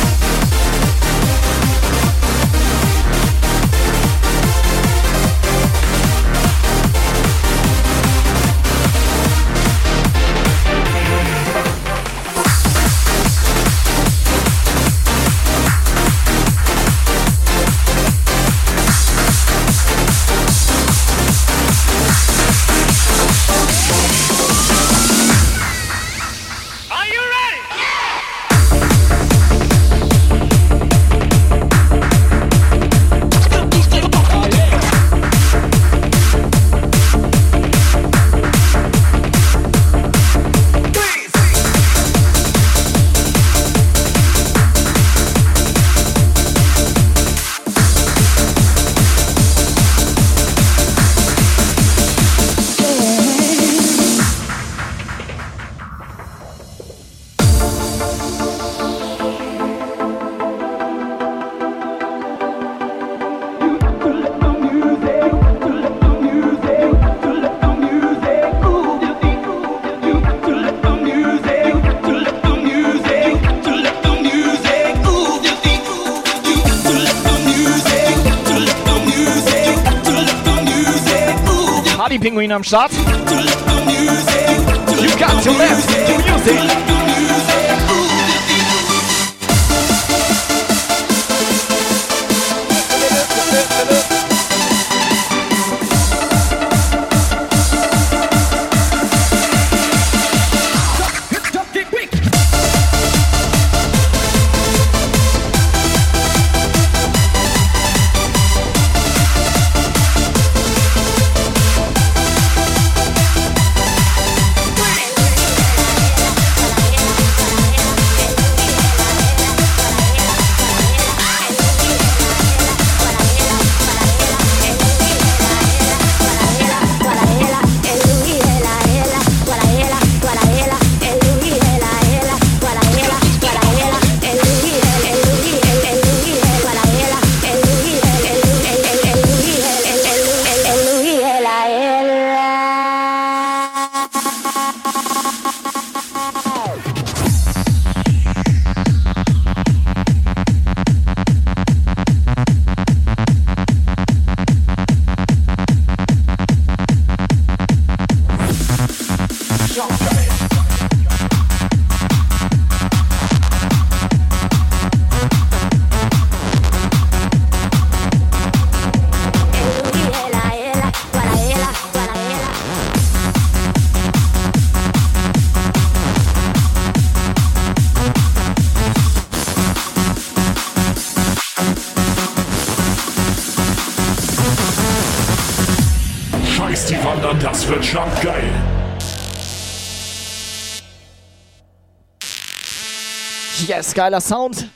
Partypinguin am Start. You got to let the music. Geiler Sound.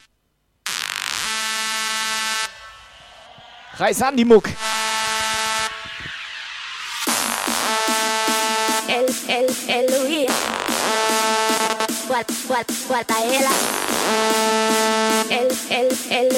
Reiß an die Muck. El, el, el, What, what, what, ela. El, el, el,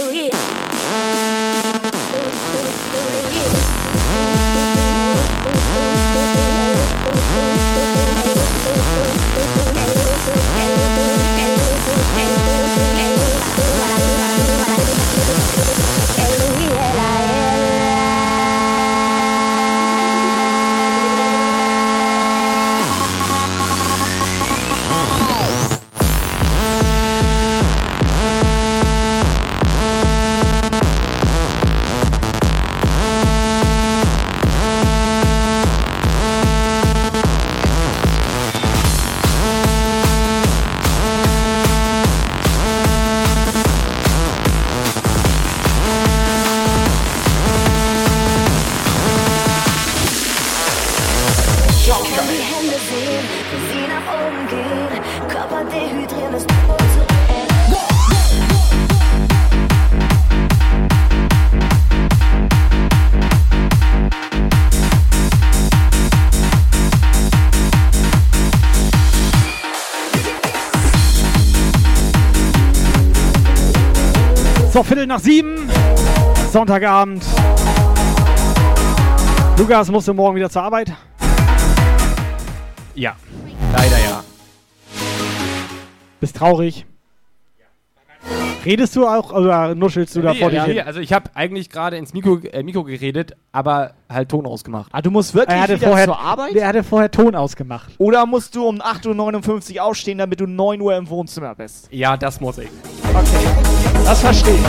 Viertel nach sieben. Sonntagabend. Lukas, musst du morgen wieder zur Arbeit? Ja, leider ja. Bist traurig? Redest du auch oder nuschelst du da Nee, vor dich ja, hin? nee, also ich habe eigentlich gerade ins Mikro, äh, Mikro geredet, aber halt Ton ausgemacht. Ah, du musst wirklich Er hatte, wieder vorher, zur Arbeit? der hatte vorher Ton ausgemacht. Oder musst du um 8.59 Uhr aufstehen, damit du 9 Uhr im Wohnzimmer bist? Ja, das muss ich. Das verstehe ich.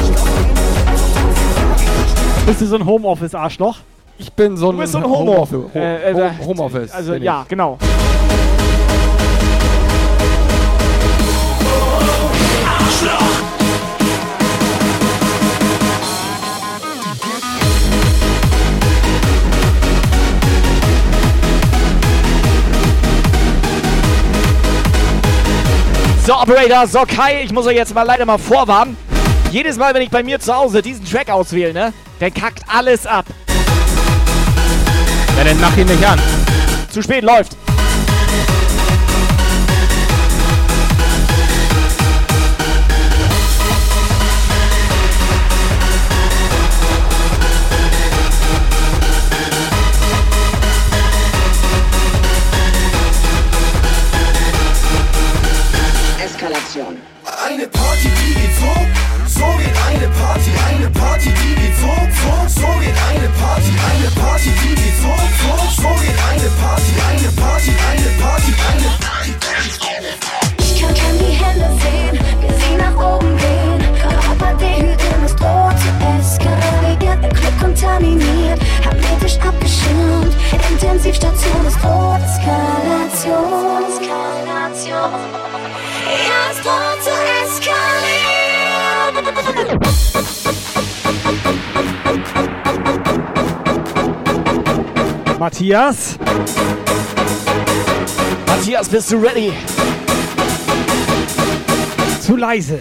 Bist du so ein Homeoffice-Arschloch? Ich bin so ein, Du bist so ein. Homeoffice. Ho Äh, äh, Ho- Homeoffice. Also ja, ich. genau. So, Operator, so Kai, ich muss euch jetzt mal leider mal vorwarnen. Jedes Mal, wenn ich bei mir zu Hause diesen Track auswähle, ne, dann kackt alles ab. Ja, dann mach ihn nicht an. Zu spät läuft. Matthias. Matthias, bist du ready? Zu leise.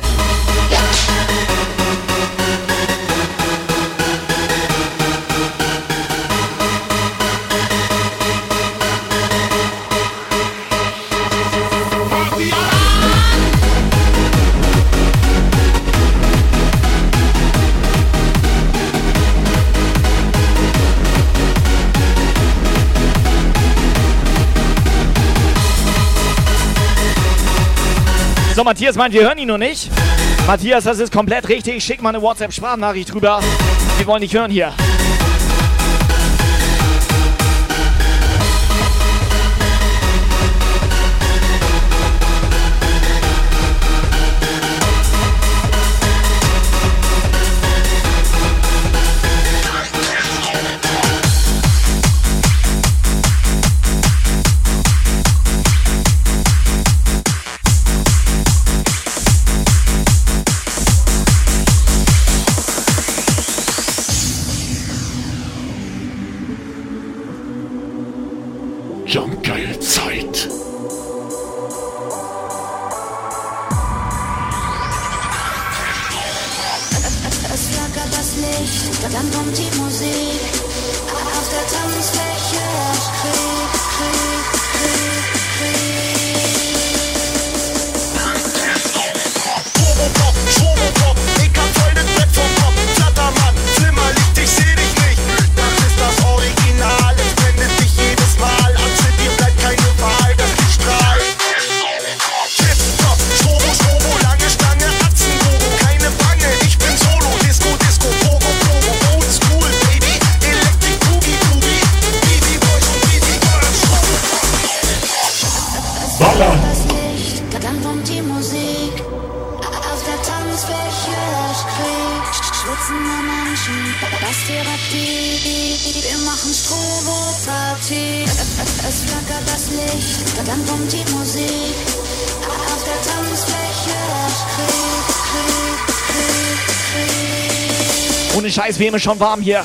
So, Matthias meint, wir hören ihn noch nicht. Matthias, das ist komplett richtig. Schick mal eine WhatsApp-Sprachnachricht drüber. Wir wollen dich hören hier. ist mir schon warm hier.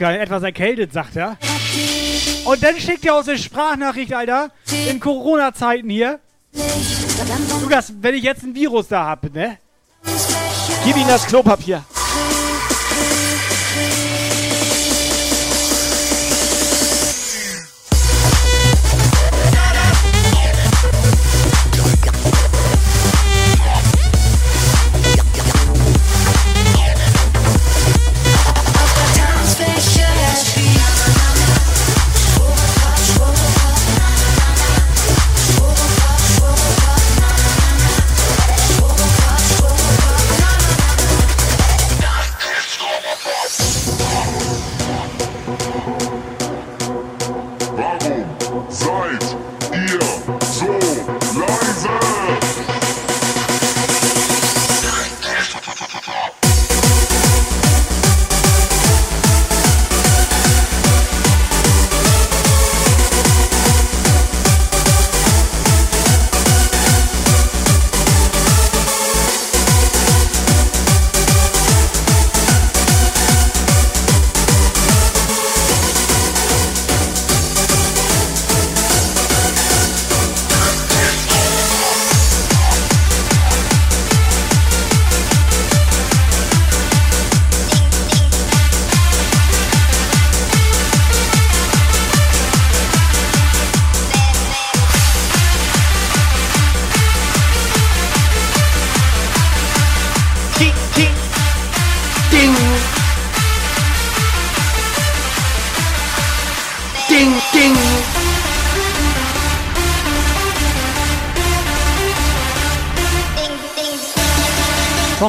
gerade etwas erkältet, sagt er. Und dann schickt er aus eine Sprachnachricht, Alter, in Corona-Zeiten hier. Lukas, wenn ich jetzt ein Virus da habe, ne? Gib ihm das Klopapier.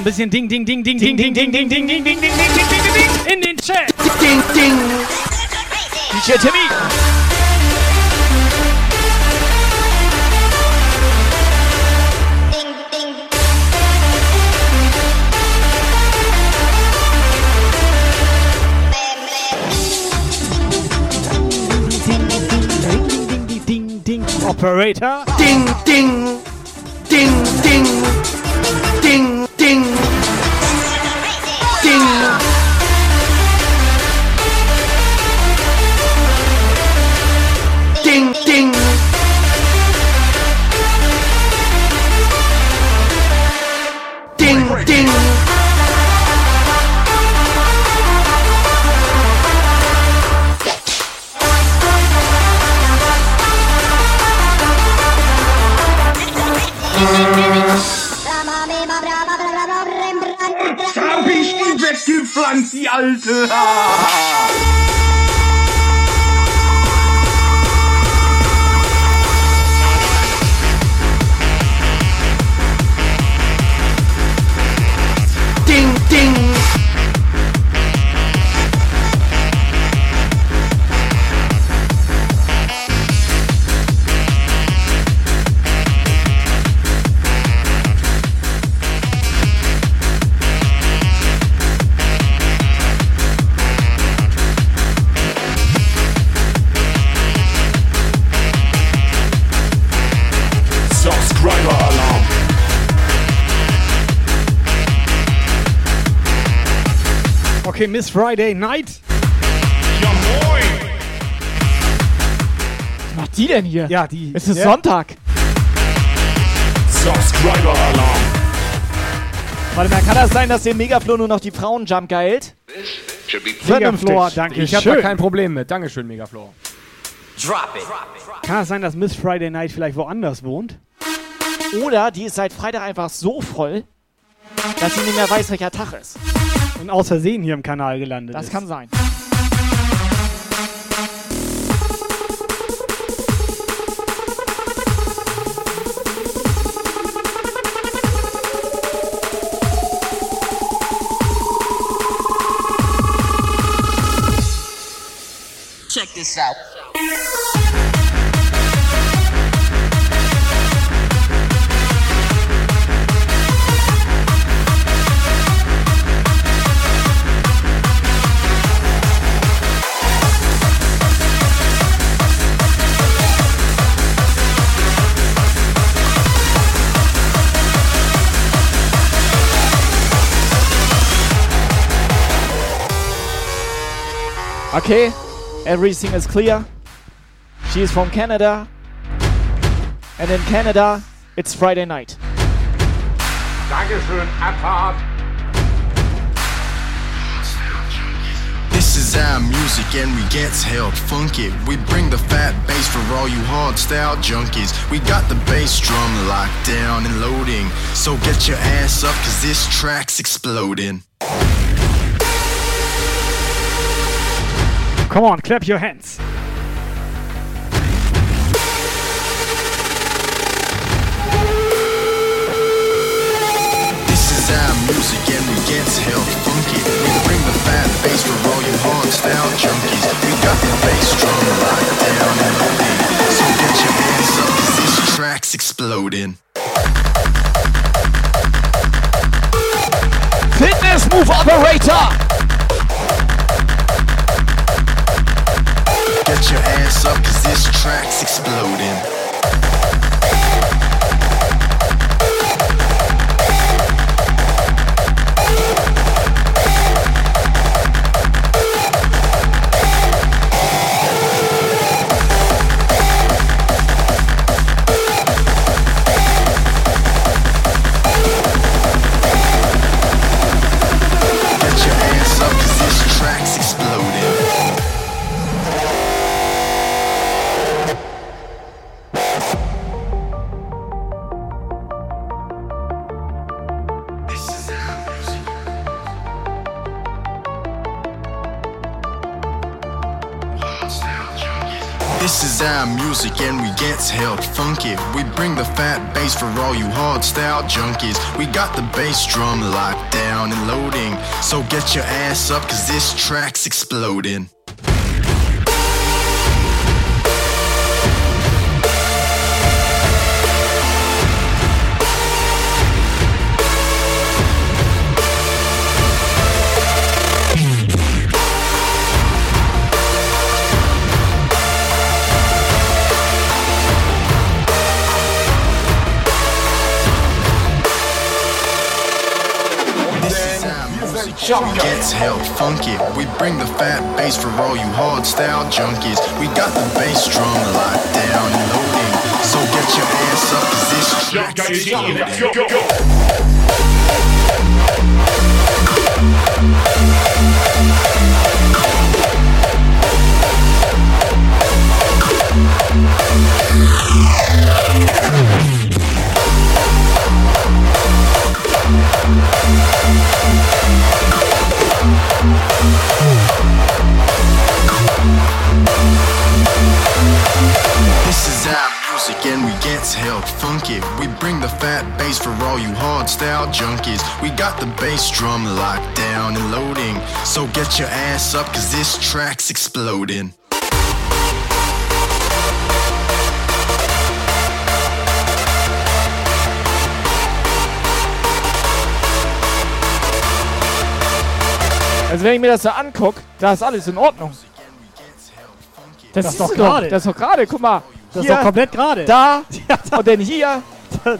Ein bisschen Ding, Ding, Ding, Ding, Ding, Ding, Ding, Ding, Ding, Ding, Ding, Ding, Ding, Ding, Ding, Ding, Ding, in den Chat. Ding, ding. DJ Timmy. Ding, Ding, Operator. Ding, ding, ding, ding, ding, die Alte. Miss Friday Night. Was macht die denn hier? Ja, die. Es ist ja. Sonntag. Subscriber Alarm. Warte mal, kann das sein, dass den Megaflow nur noch die Frauen Jump geilt? Megaflor, danke. Ich habe da kein Problem mit. Dankeschön, Megaflor. Drop it. Kann es sein, dass Miss Friday Night vielleicht woanders wohnt? Oder die ist seit Freitag einfach so voll, dass sie nicht mehr weiß, welcher Tag ist. Und aus Versehen hier im Kanal gelandet Das ist. kann sein. Check this out. Okay, everything is clear. She is from Canada. And in Canada, it's Friday night. Dankeschön, Abfahrt. This is our music and we get held funky. We bring the fat bass for all you hard style junkies. We got the bass drum locked down and loading. So get your ass up cause this track's exploding. Come on, clap your hands. This is our music and we get held funky. We bring the fat bass for all you hard style junkies. We got the bass drum locked down and loading. So get your hands up cause this track's exploding. Fitness Move Operator! Get your ass up cause this track's exploding. Music and we gets held funky. We bring the fat bass for all you hard style junkies. We got the bass drum locked down and loading. So get your ass up cause this track's exploding. Gets held funky. We bring the fat bass for all you hard style junkies. We got the bass drum locked down and loading. So get your ass up, cause this track's bring the fat bass for all you hard style junkies. We got the bass drum locked down and loading. So get your ass up cause this track's exploding. Also wenn ich mir das so angucke, da ist alles in Ordnung. Das, Das ist doch gerade. Das ist doch gerade, guck mal. Das ist hier, doch komplett gerade. Da [laughs] und dann hier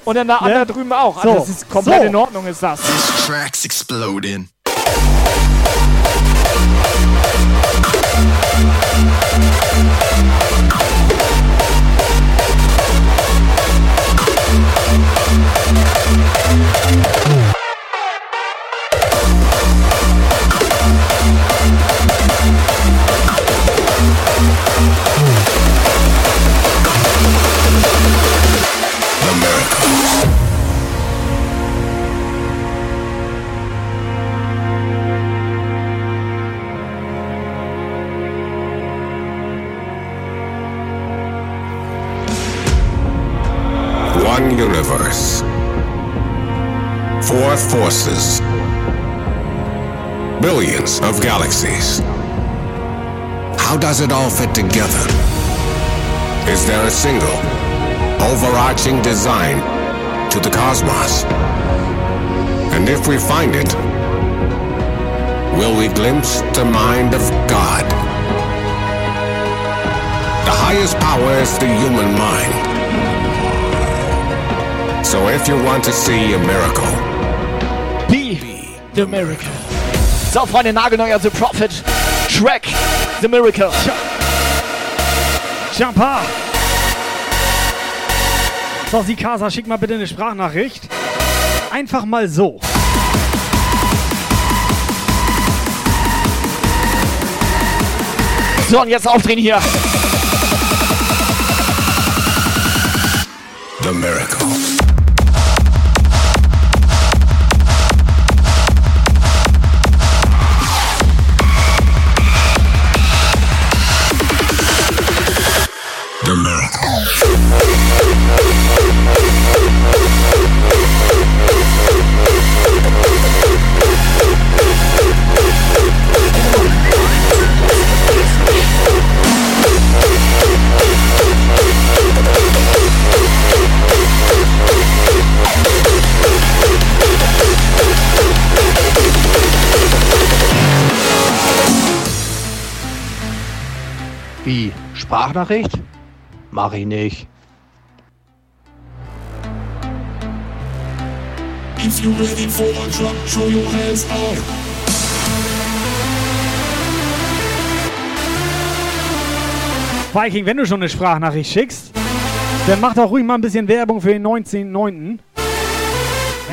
und dann da, ne? drüben auch. So, Also das ist komplett so. in Ordnung, ist das. This track's exploding. Four forces. Billions of galaxies. How does it all fit together? Is there a single, overarching design to the cosmos? And if we find it, will we glimpse the mind of God? The highest power is the human mind. So if you want to see a miracle, the Miracle. So, Freunde, nagelneuer The Prophet. Track The Miracle. Jumper! So, Sikasa, schick mal bitte eine Sprachnachricht. Einfach mal so. So, und jetzt aufdrehen hier. the miracle. Sprachnachricht? Mach ich nicht. If you're ready for a drop, throw your hands up. Viking, wenn du schon eine Sprachnachricht schickst, dann mach doch ruhig mal ein bisschen Werbung für den 19.9.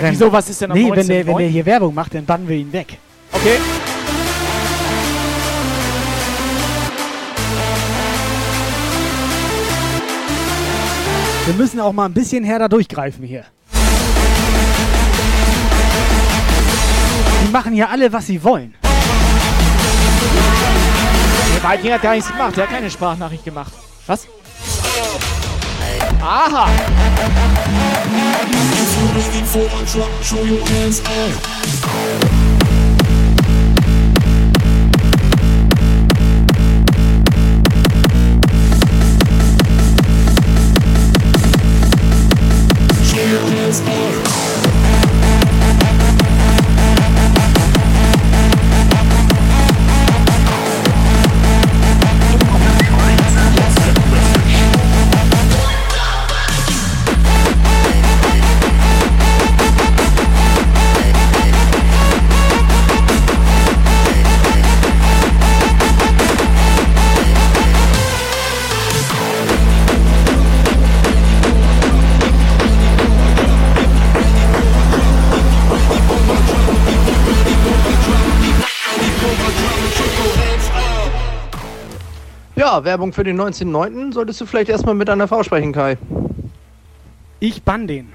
Ja, wieso? Was ist denn am Nee, wenn der, wenn 19.9.? der hier Werbung macht, dann bannen wir ihn weg. Okay. Wir müssen auch mal ein bisschen härter durchgreifen hier. Die machen hier alle, was sie wollen. Der Viking hat gar nichts gemacht. Der hat keine Sprachnachricht gemacht. Was? Aha! If you're Ja, Werbung für den 19.09. solltest du vielleicht erstmal mit einer Frau sprechen, Kai. Ich bann den.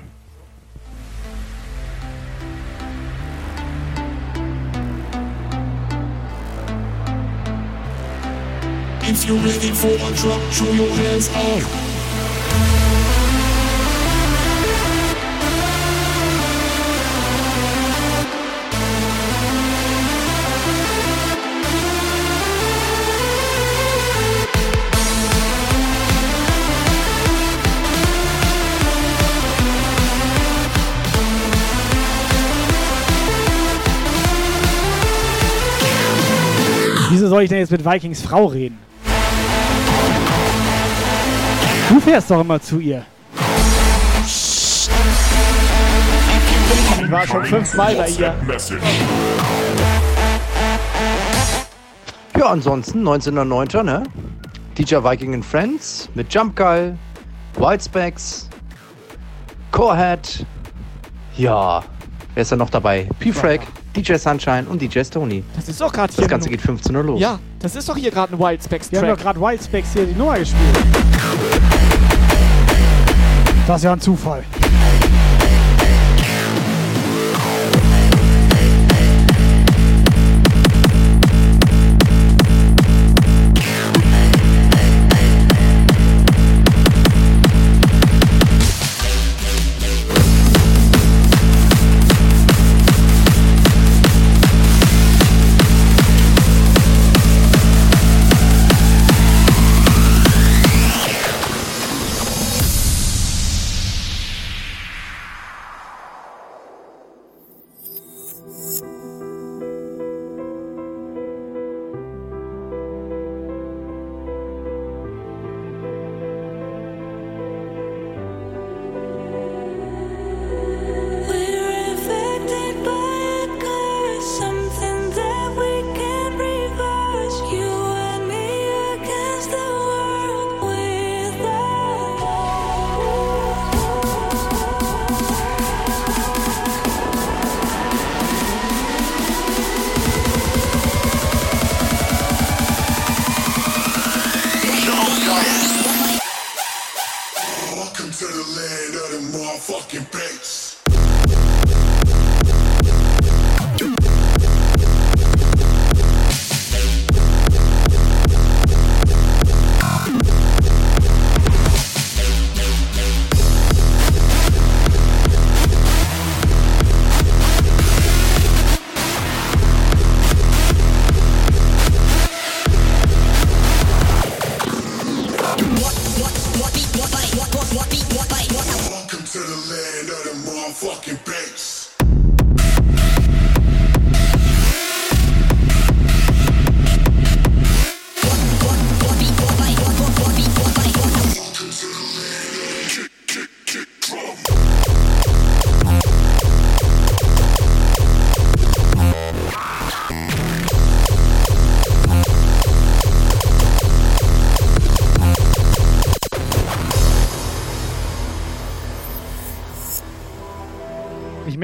If you're ready for a drop, show your hands up. Soll ich denn jetzt mit Vikings Frau reden? Du fährst doch immer zu ihr. Ich war schon fünfmal bei ihr. Ja, ansonsten 19.09., ne? DJ Viking and Friends mit Jump Guy, Whitespecs, Corehead. Ja, wer ist da noch dabei? P-Frag, DJ Sunshine und DJ Stony. Das ist doch gerade hier. Das Ganze geht 15 Uhr los. Ja, das ist doch hier gerade ein Wild Specs Wir haben doch gerade White Specs hier die Nummer gespielt. Das ist ja ein Zufall.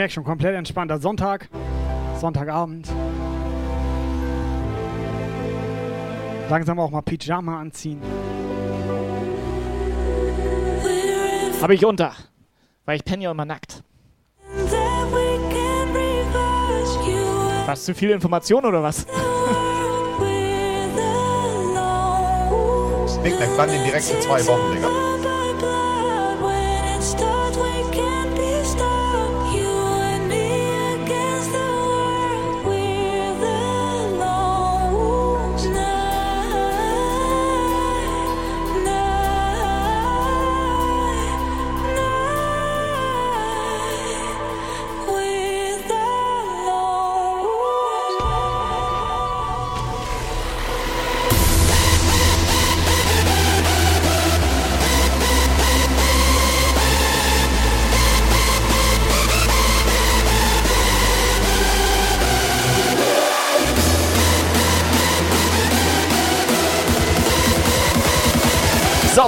Merke schon komplett entspannter Sonntag. Sonntagabend. Langsam auch mal Pyjama anziehen. Habe ich unter. Weil ich penne ja immer nackt. Was, zu viel Information oder was? Big Mac, dann den direkt für zwei Wochen, Digga.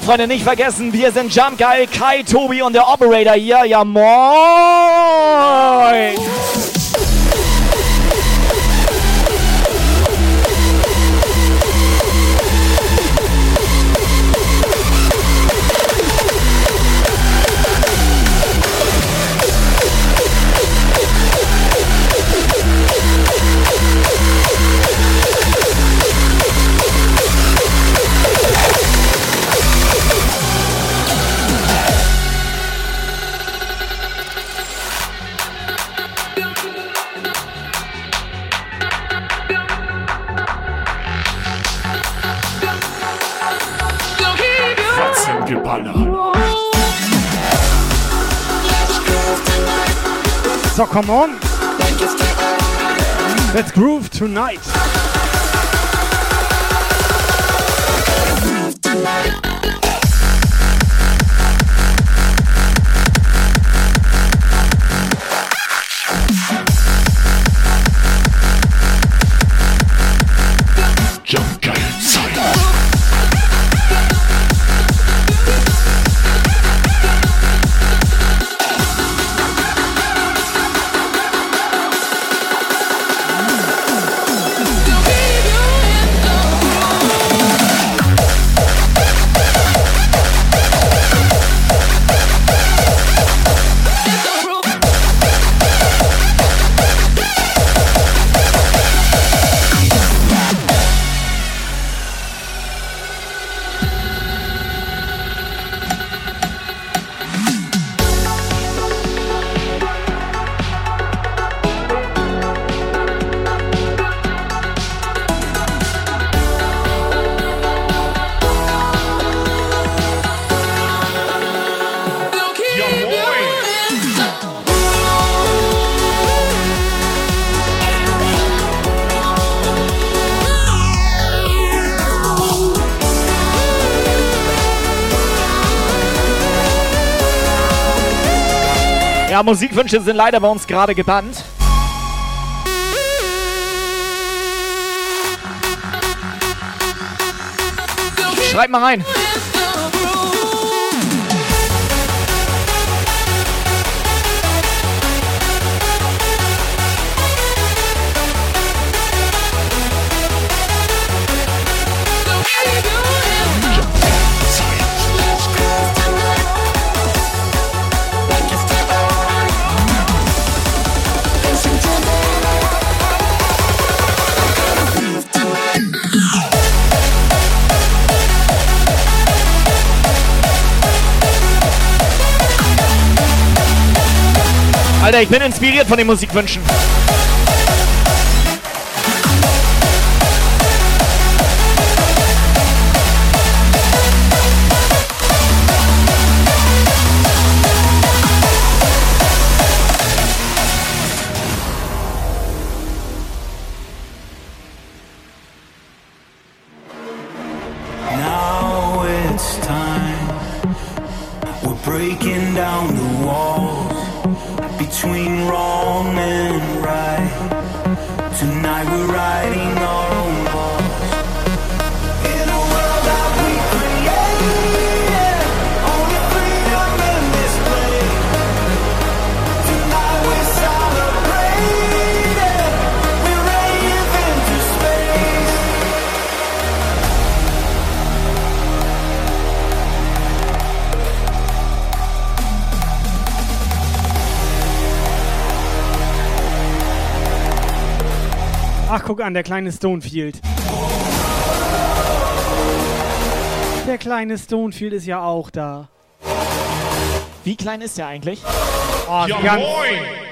Freunde, nicht vergessen, wir sind Jump Guy, Kai, Tobi und der Operator hier. Ja, moin! Come on. Let's groove tonight. Ja, Musikwünsche sind leider bei uns gerade gebannt. Schreibt mal rein. Alter, ich bin inspiriert von den Musikwünschen. Guck an, der kleine Stonefield. Der kleine Stonefield ist ja auch da. Wie klein ist der eigentlich? Oh, Ja, ganz,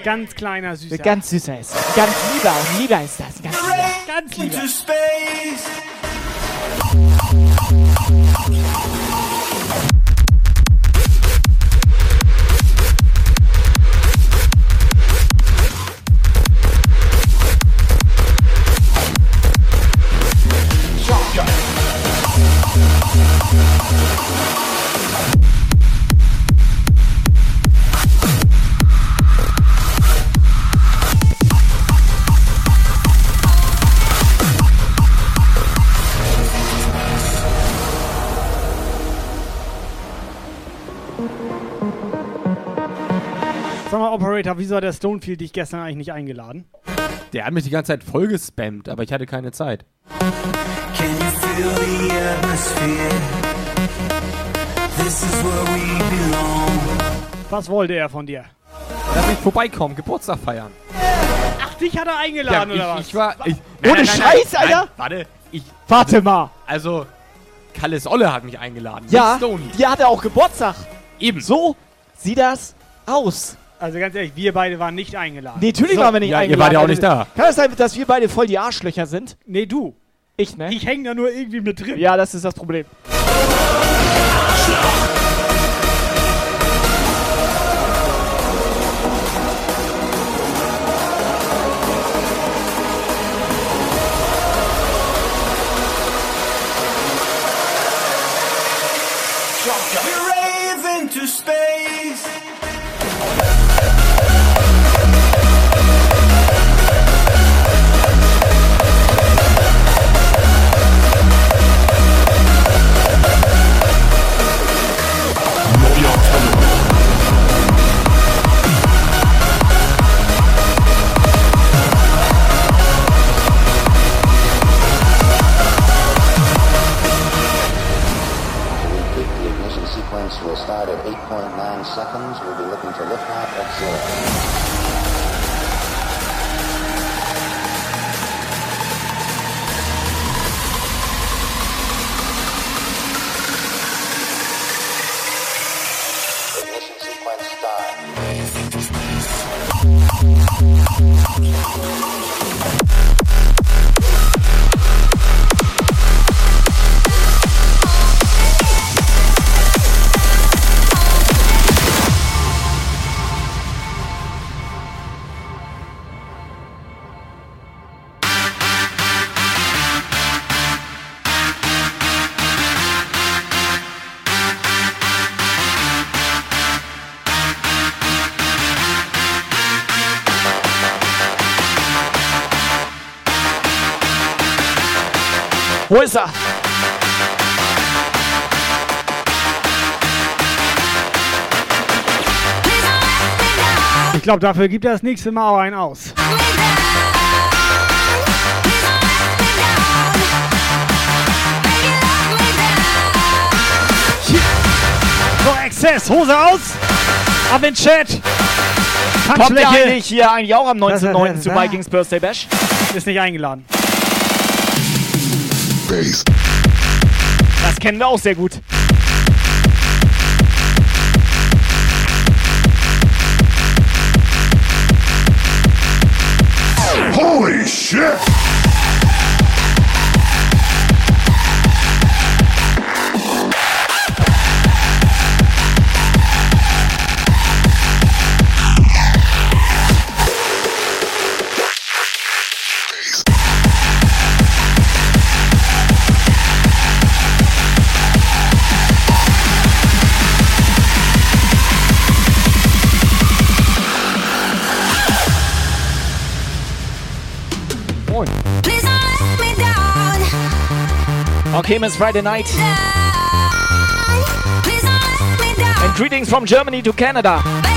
ganz kleiner Süßer. Ganz süßer ist. Ganz lieber lieber ist das. Ganz lieber. Ganz lieber. Operator, wieso hat der Stonefield dich gestern eigentlich nicht eingeladen? Der hat mich die ganze Zeit voll gespammt, aber ich hatte keine Zeit. Can you feel the atmosphere? This is where we belong. Was wollte er von dir? Lass mich vorbeikommen, Geburtstag feiern. Ach, dich hat er eingeladen, Ja, oder ich, was? ich war. Ich, Ohne Scheiß, Alter? Nein, warte, ich. Warte mal. Also, Kalles Olle hat mich eingeladen. Ja, die hatte auch Geburtstag. Eben. So sieht das aus. Also ganz ehrlich, wir beide waren nicht eingeladen. Nee, natürlich So. waren wir nicht Ja, ihr eingeladen. wart ja auch nicht da. Kann es sein, dass wir beide voll die Arschlöcher sind? Nee, du. Ich, ne? Ich hänge da nur irgendwie mit drin. Ja, das ist das Problem. We Wo ist er? Ich glaube, dafür gibt er das nächste Mal auch einen aus. So, Exzess, Hose aus. Ab in den Chat. Kommt der eigentlich hier eigentlich auch am Das- 19.09. das- zu Vikings Birthday Bash? Ist nicht eingeladen. Das kennen wir auch sehr gut. Holy shit! Miss Friday Night. And greetings from Germany to Canada.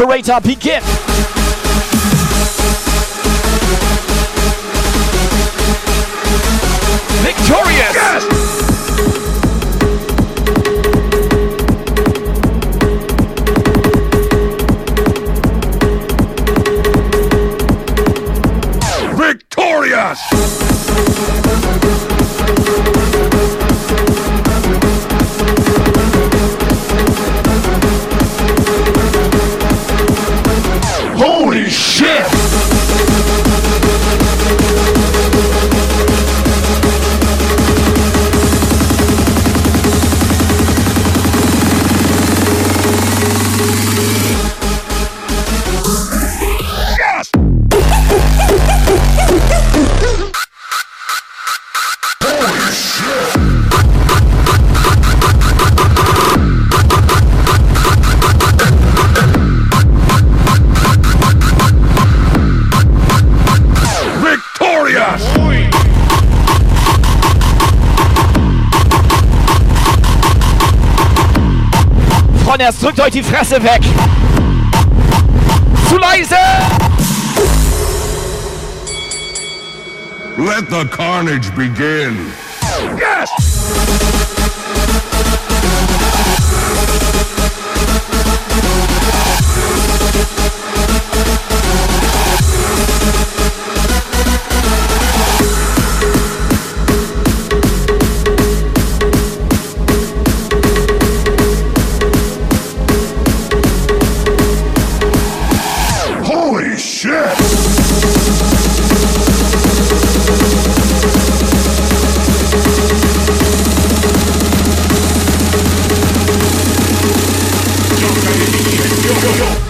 the rate up. Drückt euch die Fresse weg. Zu leise! Let the carnage begin. Yes! 用用用用。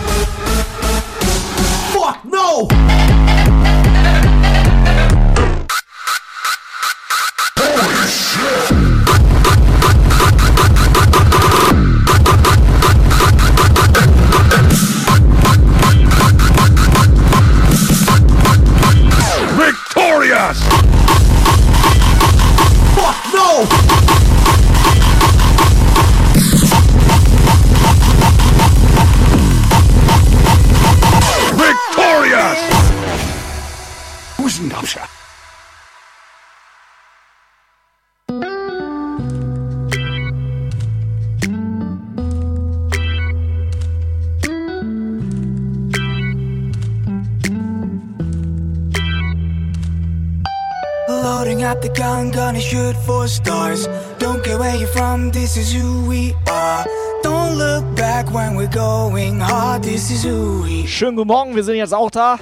Gun, gonna shoot for stars. Don't care where you're from, this is who we are. Don't look back when we're going hard, this is who we Schönen guten Morgen, wir sind jetzt auch da.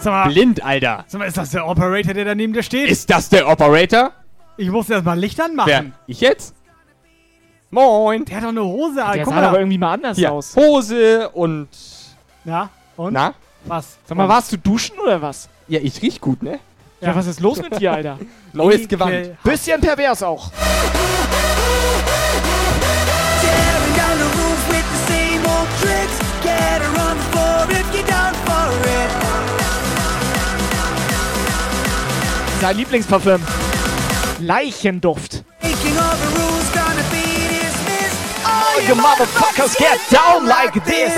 Sag mal, Blind, Alter. sag mal, ist das der Operator, der da neben dir steht? Ist das der Operator? ich muss erst mal Licht anmachen. Wer? Ich jetzt? Moin. Der hat doch eine Hose an. Der Guck sah mal. aber irgendwie mal anders Hier, aus. Hose und... Ja, und? Na? Was? Sag mal, warst du duschen oder was? Ja, ich riech gut, ne? Ja, was ist los mit dir, Alter? [laughs] Neues Gewand. Bisschen pervers auch. Sein Lieblingsparfüm. Leichenduft. All you motherfuckers get down like this.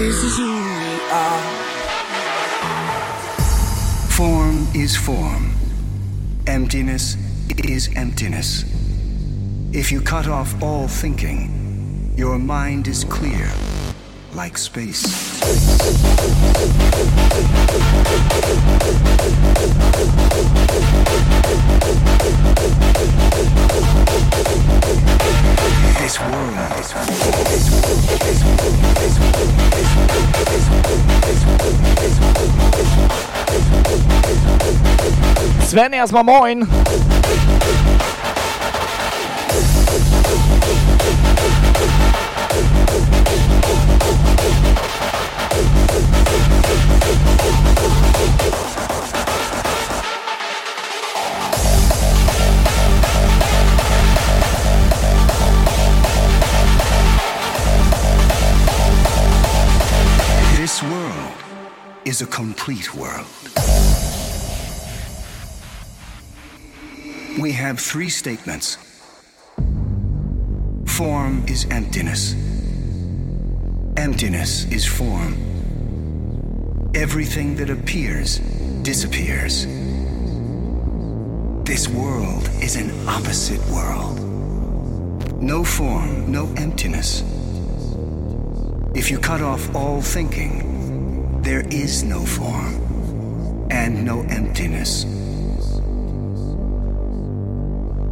This is who we are. Form is form. Emptiness is emptiness. If you cut off all thinking, your mind is clear, like space. Sven, erstmal moin. Is a complete world. We have three statements. Form is emptiness. Emptiness is form. Everything that appears disappears. This world is an opposite world. No form, no emptiness. If you cut off all thinking, there is no form and no emptiness.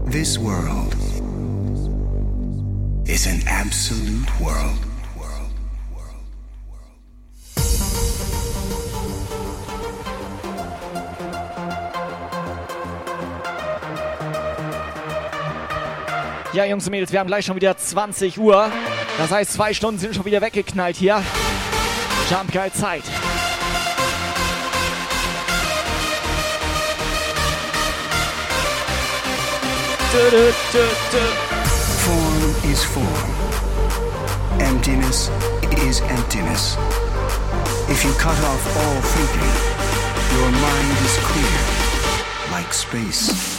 This world is an absolute world. Ja, Jungs und Mädels, wir haben gleich schon wieder 20 Uhr. Das heißt, zwei Stunden sind schon wieder weggeknallt hier. Jump Guide Zeit. Form is form. Emptiness is emptiness. If you cut off all thinking, your mind is clear, like space.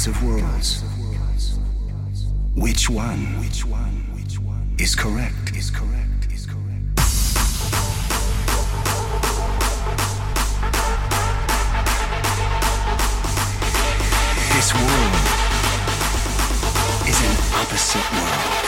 kinds of worlds. Which one is correct? Is correct? Is correct? This world is an opposite world.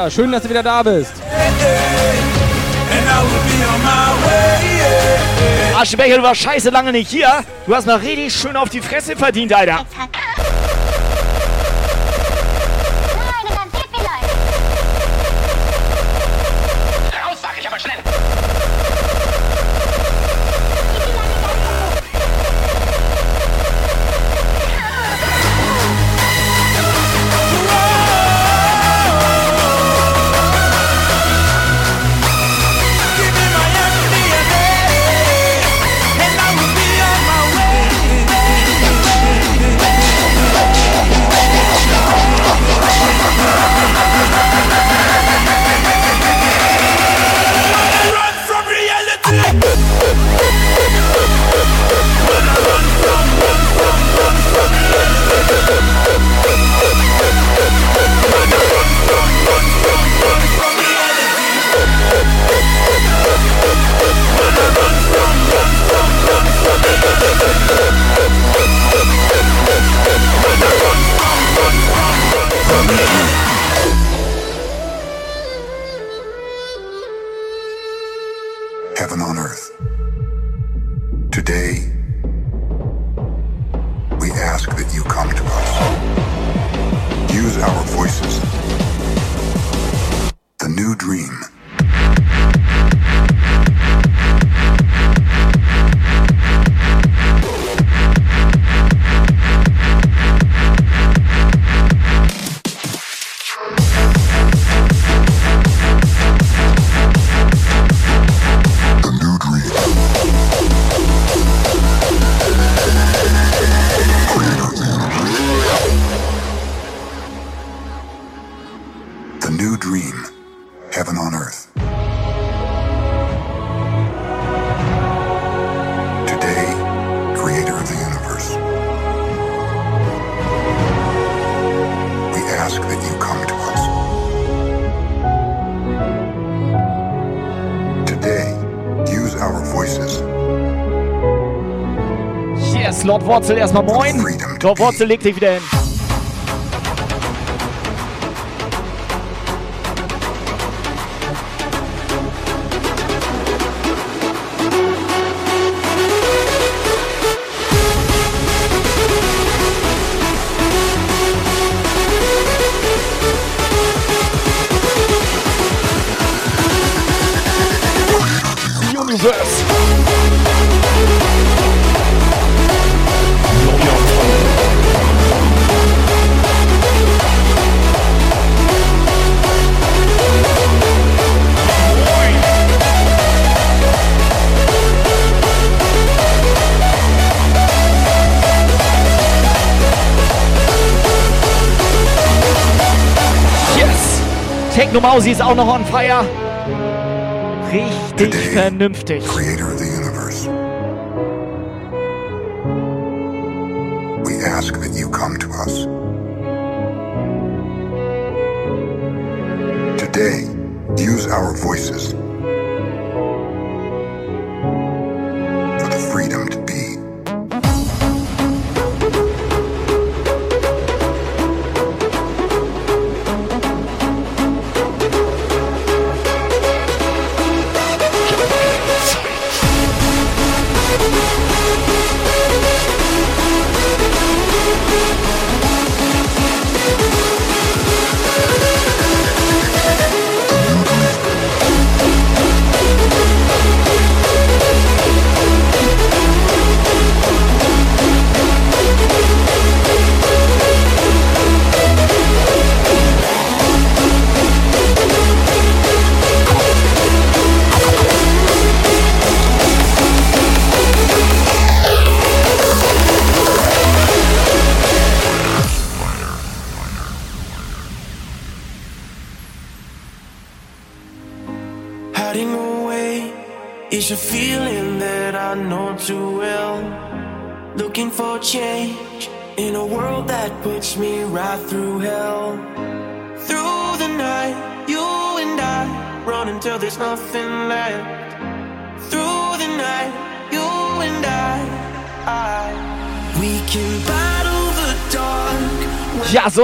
Aschebecher, schön, dass du wieder da bist. Aschebecher, du warst scheiße lange nicht hier. Du hast mal richtig schön auf die Fresse verdient, Alter. The new dream. Heaven on earth. Today, creator of the universe. We ask that you come to us. Today, use our voices. Yes, Lord Wurzel erstmal moin. Lord Wurzel leg dich wieder hin. Mausi ist auch noch on fire. Richtig vernünftig. Creator of the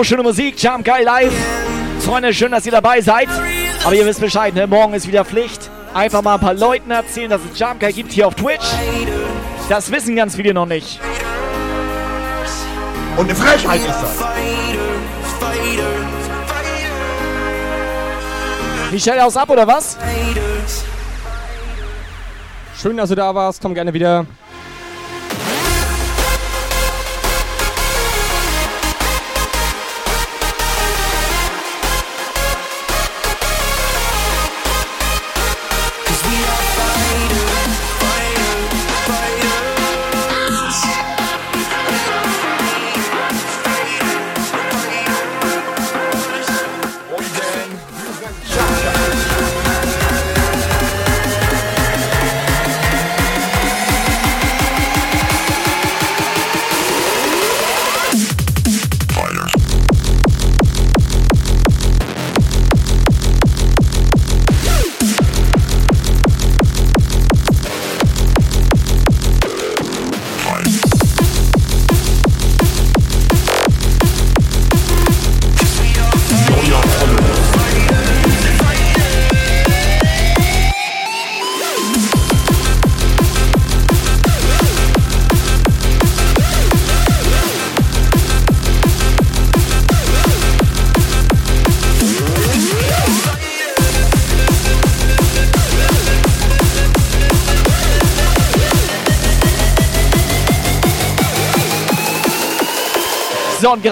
schöne Musik. Jump Guy live. Freunde, schön, dass ihr dabei seid. Aber ihr wisst Bescheid, ne? morgen ist wieder Pflicht. Einfach mal ein paar Leuten erzählen, dass es Jump Guy gibt hier auf Twitch. Das wissen ganz viele noch nicht. Und eine Frechheit ist das. Michelle aus ab oder was? Schön, dass du da warst. Komm gerne wieder.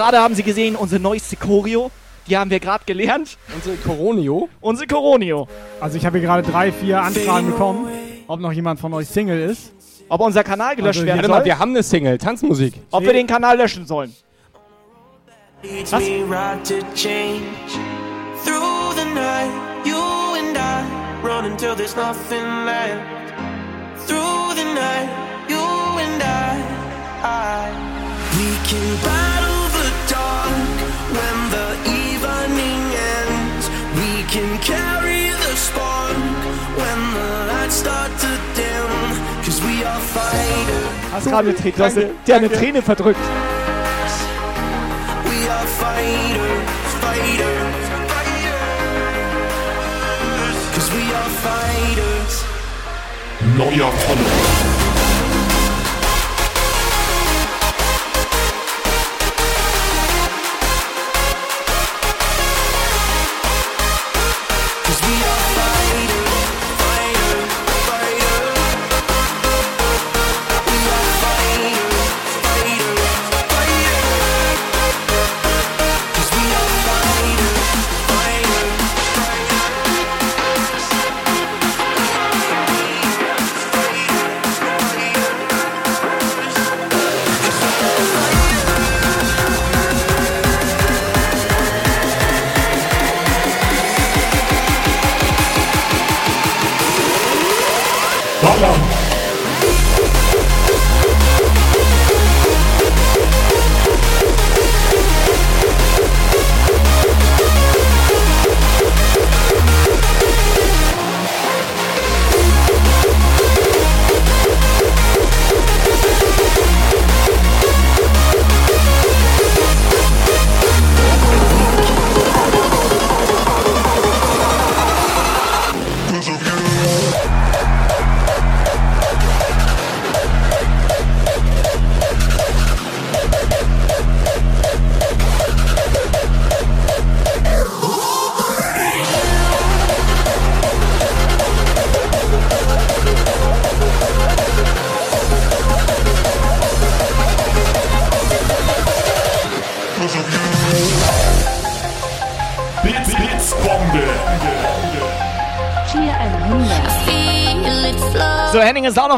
Gerade haben Sie gesehen, unsere neueste Choreo. Die haben wir gerade gelernt. Unsere Coronio? Unsere Coronio. Also ich habe hier gerade drei, vier Anfragen bekommen, ob noch jemand von euch Single ist. Ob unser Kanal gelöscht Also werden soll? Warte mal, wir haben eine Single, Tanzmusik. Ob wir den Kanal löschen sollen. Leads me right to change. Through the night, you and I run until there's nothing left. Through the night, you and I, I we can battle Hast gerade eine Träne, du hast der eine Träne verdrückt. We are fighters, fighters, fighters. Cause we are fighters. Neuer Follower.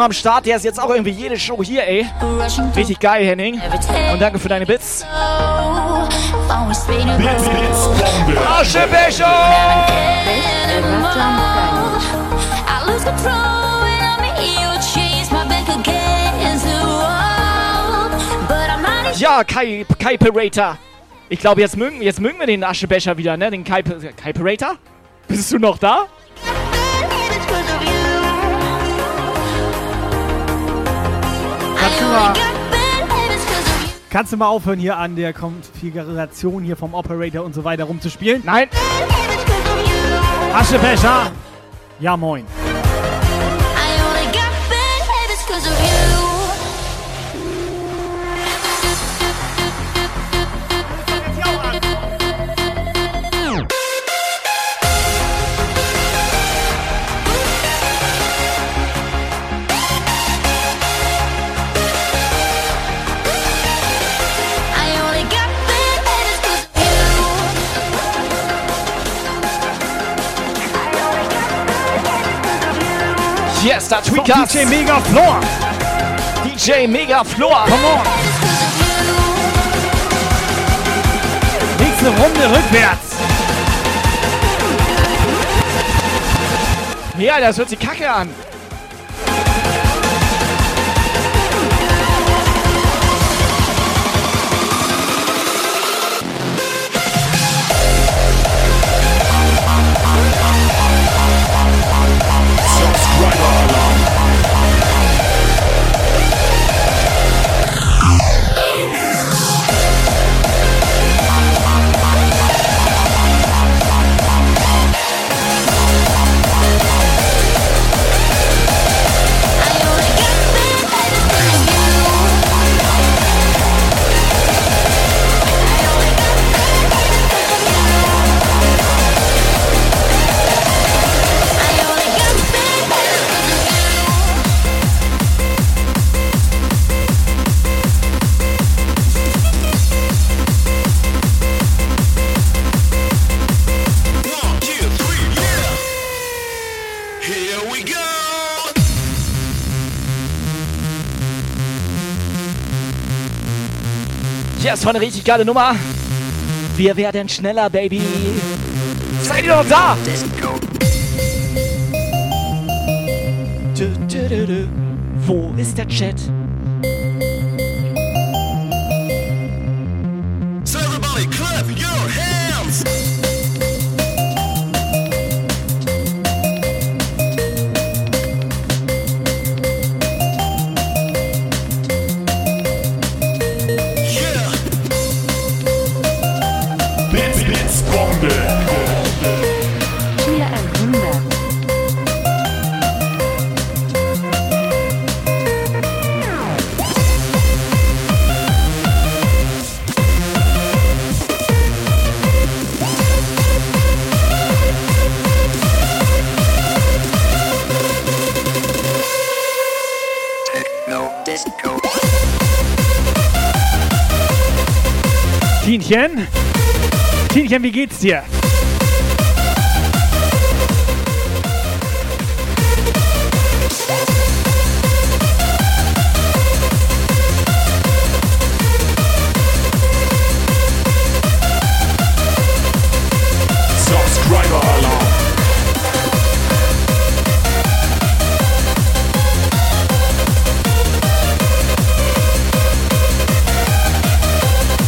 Am Start. Der ist jetzt auch irgendwie jede Show hier, ey. Richtig geil, Henning. Und danke für deine Bits. Aschebecher! Not Ja, Kai, Kai Perator. Ich glaube, jetzt mögen, jetzt mögen wir den Aschebecher wieder, ne? Den Kai, Kai Perator? Bist du noch da? Mal, Kannst du mal aufhören, hier an der Konfiguration hier vom Operator und so weiter rumzuspielen? Nein. Aschebecher. Ja, moin. So, Tweakers. DJ Mega Floor. DJ Mega Floor. Come on. Nächste Runde rückwärts. Ja, das hört sich kacke an. Yes, war eine richtig geile Nummer. Wir werden schneller, Baby. Seid ihr noch da? Du, du, du. Wo ist der Chat? Tienchen, wie geht's dir?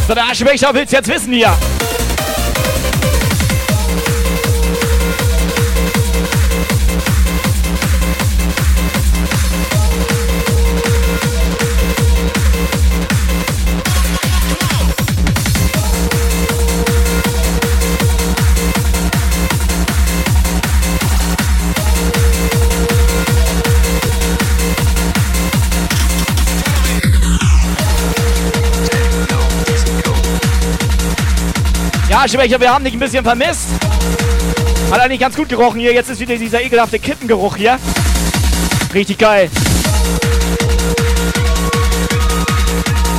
So, der Aschebecher will's jetzt wissen hier. Ja, Aschebecher, wir haben dich ein bisschen vermisst. Hat eigentlich ganz gut gerochen hier. Jetzt ist wieder dieser ekelhafte Kippengeruch hier. Richtig geil.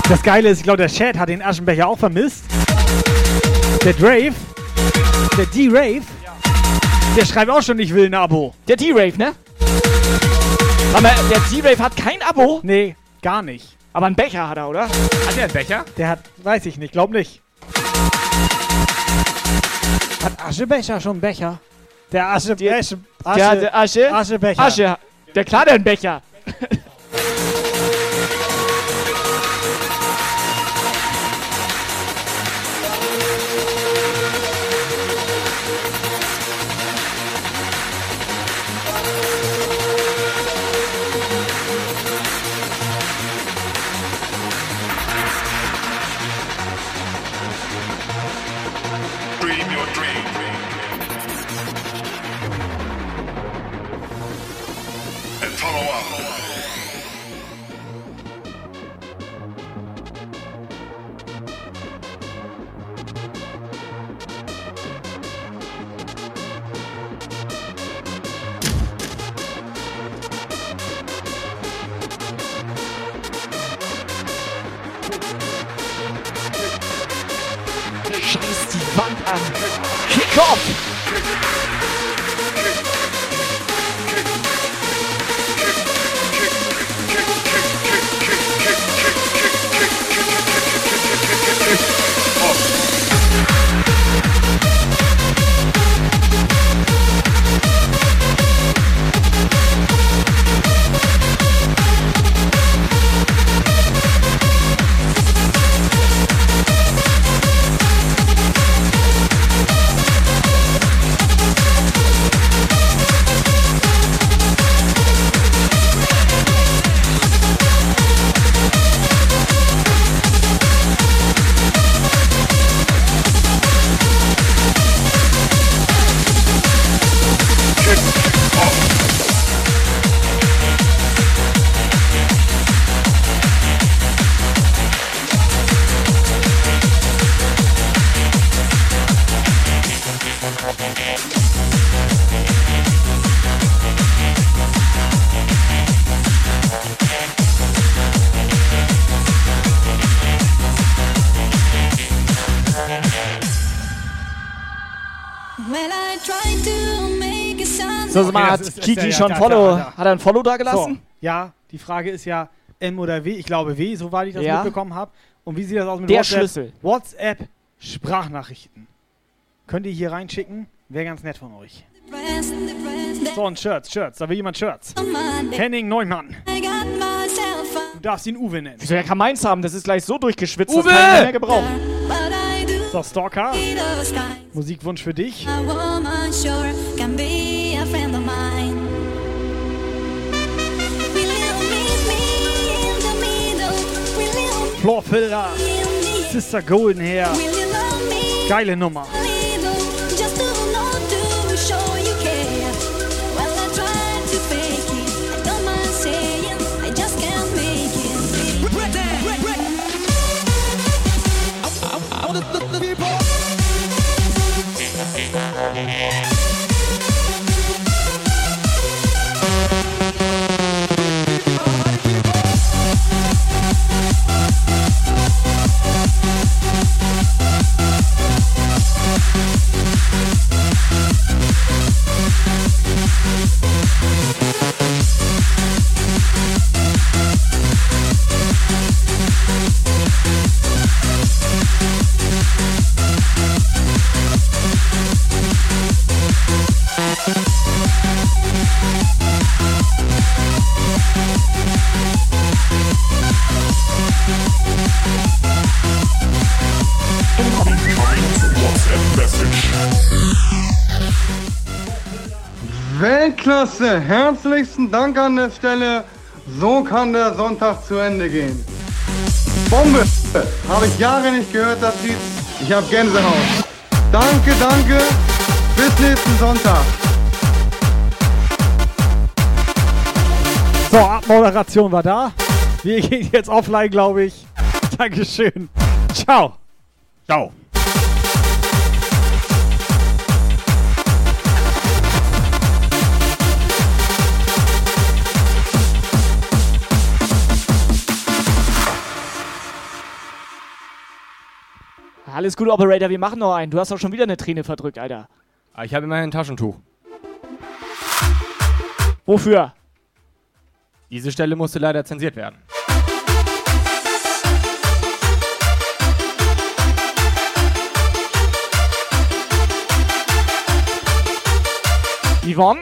Das Geile ist, ich glaube, der Chat hat den Aschenbecher auch vermisst. Der Drave, der D-Rave, der schreibt auch schon, ich will ein Abo. Der D-Rave, ne? Warte mal, der D-Rave hat kein Abo? Nee, gar nicht. Aber einen Becher hat er, oder? Hat er einen Becher? Der hat, weiß ich nicht, glaub nicht. Hat Aschebecher schon Becher? Der Aschebecher. Asche, Der hatte Asche. Aschebecher. Asche. Der klar, sound So, sag mal, Okay, hat ist- Kiki ja- ja, schon da, Follow, da, da. hat er ein Follow da gelassen? So, ja, die Frage ist ja M oder W. Ich glaube W, soweit ich das Ja. mitbekommen habe. Und wie sieht das aus mit Der WhatsApp? Schlüssel. WhatsApp Sprachnachrichten. Könnt ihr hier reinschicken? Wäre ganz nett von euch. So, und Shirts, Shirts. Da will jemand Shirts. Henning Neumann. Du darfst ihn Uwe nennen. Wieso, er kann meins haben, das ist gleich so durchgeschwitzt, Uwe! das kann ich nicht mehr gebrauchen. So, Stalker. Musikwunsch für dich. Will you Floorfilter. Sister Golden Hair. Geile Nummer. Weltklasse! Herzlichsten Dank an der Stelle. So kann der Sonntag zu Ende gehen. Bombe! Habe ich Jahre nicht gehört, das Lied. Ich habe Gänsehaut. Danke, danke. Bis nächsten Sonntag. So, Abmoderation war da. Wir gehen jetzt offline, glaube ich. Dankeschön. Ciao. Ciao. Alles gut, Operator, wir machen noch einen. Du hast doch schon wieder eine Träne verdrückt, Alter. Ah, Ich habe immerhin ein Taschentuch. Wofür? Diese Stelle musste leider zensiert werden. Yvonne?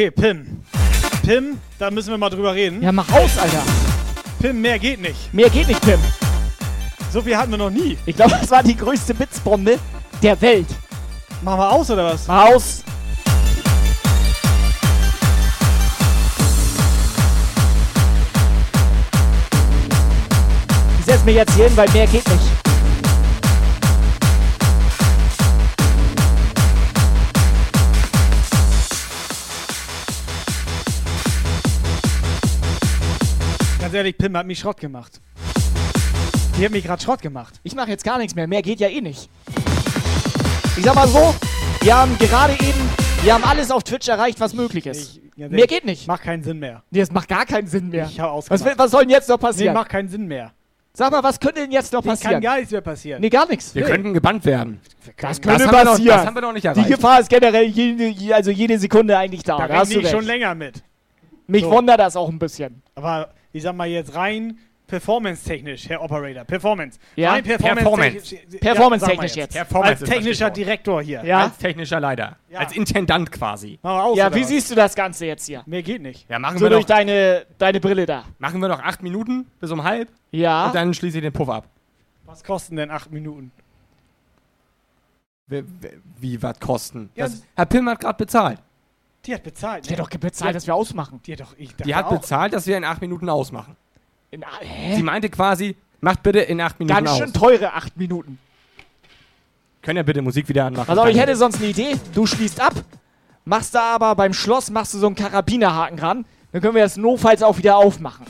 Okay, Pim. Pim, da müssen wir mal drüber reden. Ja, mach aus, Alter. Pim, mehr geht nicht. Mehr geht nicht, Pim. So viel hatten wir noch nie. Ich glaube, das war die größte Blitzbombe der Welt. Machen wir aus oder was? Mach aus. Ich setz mich jetzt hier hin, weil mehr geht nicht. Ganz ehrlich, Pim hat mich Schrott gemacht. Die hat mich gerade Schrott gemacht. Ich mache jetzt gar nichts mehr. Mehr geht ja eh nicht. Ich sag mal so, wir haben gerade eben, wir haben alles auf Twitch erreicht, was möglich ist. Ja, mehr geht nicht. Macht keinen Sinn mehr. Nee, es macht gar keinen Sinn mehr. Ich hab Was, was soll denn jetzt noch Nee, passieren? macht keinen Sinn mehr. Sag mal, was könnte denn jetzt noch Hier passieren? kann gar nichts mehr passieren. Nee, gar nichts. Wir Nee. könnten gebannt werden. Das könnte wir noch- passieren. das haben wir noch nicht Die erreicht. Gefahr ist generell jede, je- also jede Sekunde eigentlich da. Da Da hast du rechne ich recht. schon länger mit. Mich So. wundert das auch ein bisschen. Aber ich sag mal jetzt rein performance-technisch, Herr Operator. Performance. Ja? Rein performance Performance. Performance-technisch ja, jetzt. Performance Als technischer. Direktor hier. Ja? Als technischer Leiter. Als Intendant quasi. Aus, ja, wie was? siehst du das Ganze jetzt hier? Mehr geht nicht. Ja, machen So wir durch doch, deine, deine Brille da. machen wir noch acht Minuten bis um halb Ja. und dann schließe ich den Puff ab. Was kosten denn acht Minuten? Wie, wie was kosten? Ja, das, Herr Pim hat gerade bezahlt. Die hat bezahlt. Die hat doch bezahlt, dass wir ausmachen. Die hat doch, ich Die hat auch. bezahlt, dass wir in acht Minuten ausmachen. In, hä? Sie meinte quasi, macht bitte in acht Minuten Ganz aus. schön teure acht Minuten. Können ja bitte Musik wieder anmachen. Auf, ich hätte sonst eine Idee. Du schließt ab, machst da aber beim Schloss machst du so einen Karabinerhaken ran. Dann können wir das notfalls auch wieder aufmachen.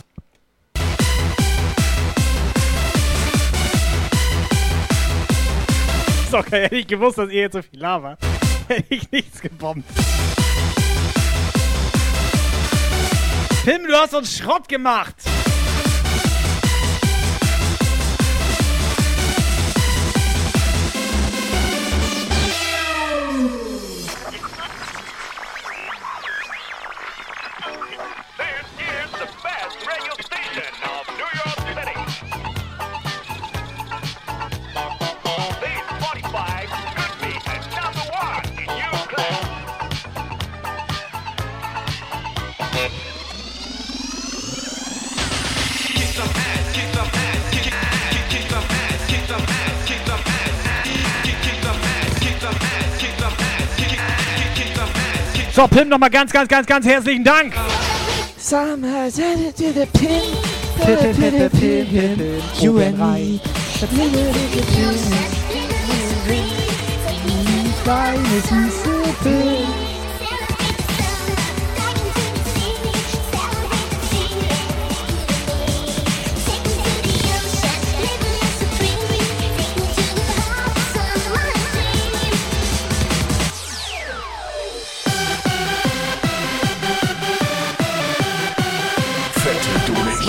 Geil. [laughs] Hätte ich gewusst, dass ihr jetzt so viel labert, [laughs] hätte ich nichts gebombt. Pim, du hast uns Schrott gemacht. So, Pim, nochmal ganz, ganz, ganz, ganz herzlichen Dank. Summer, to the pin, Pim, Pim, Pim,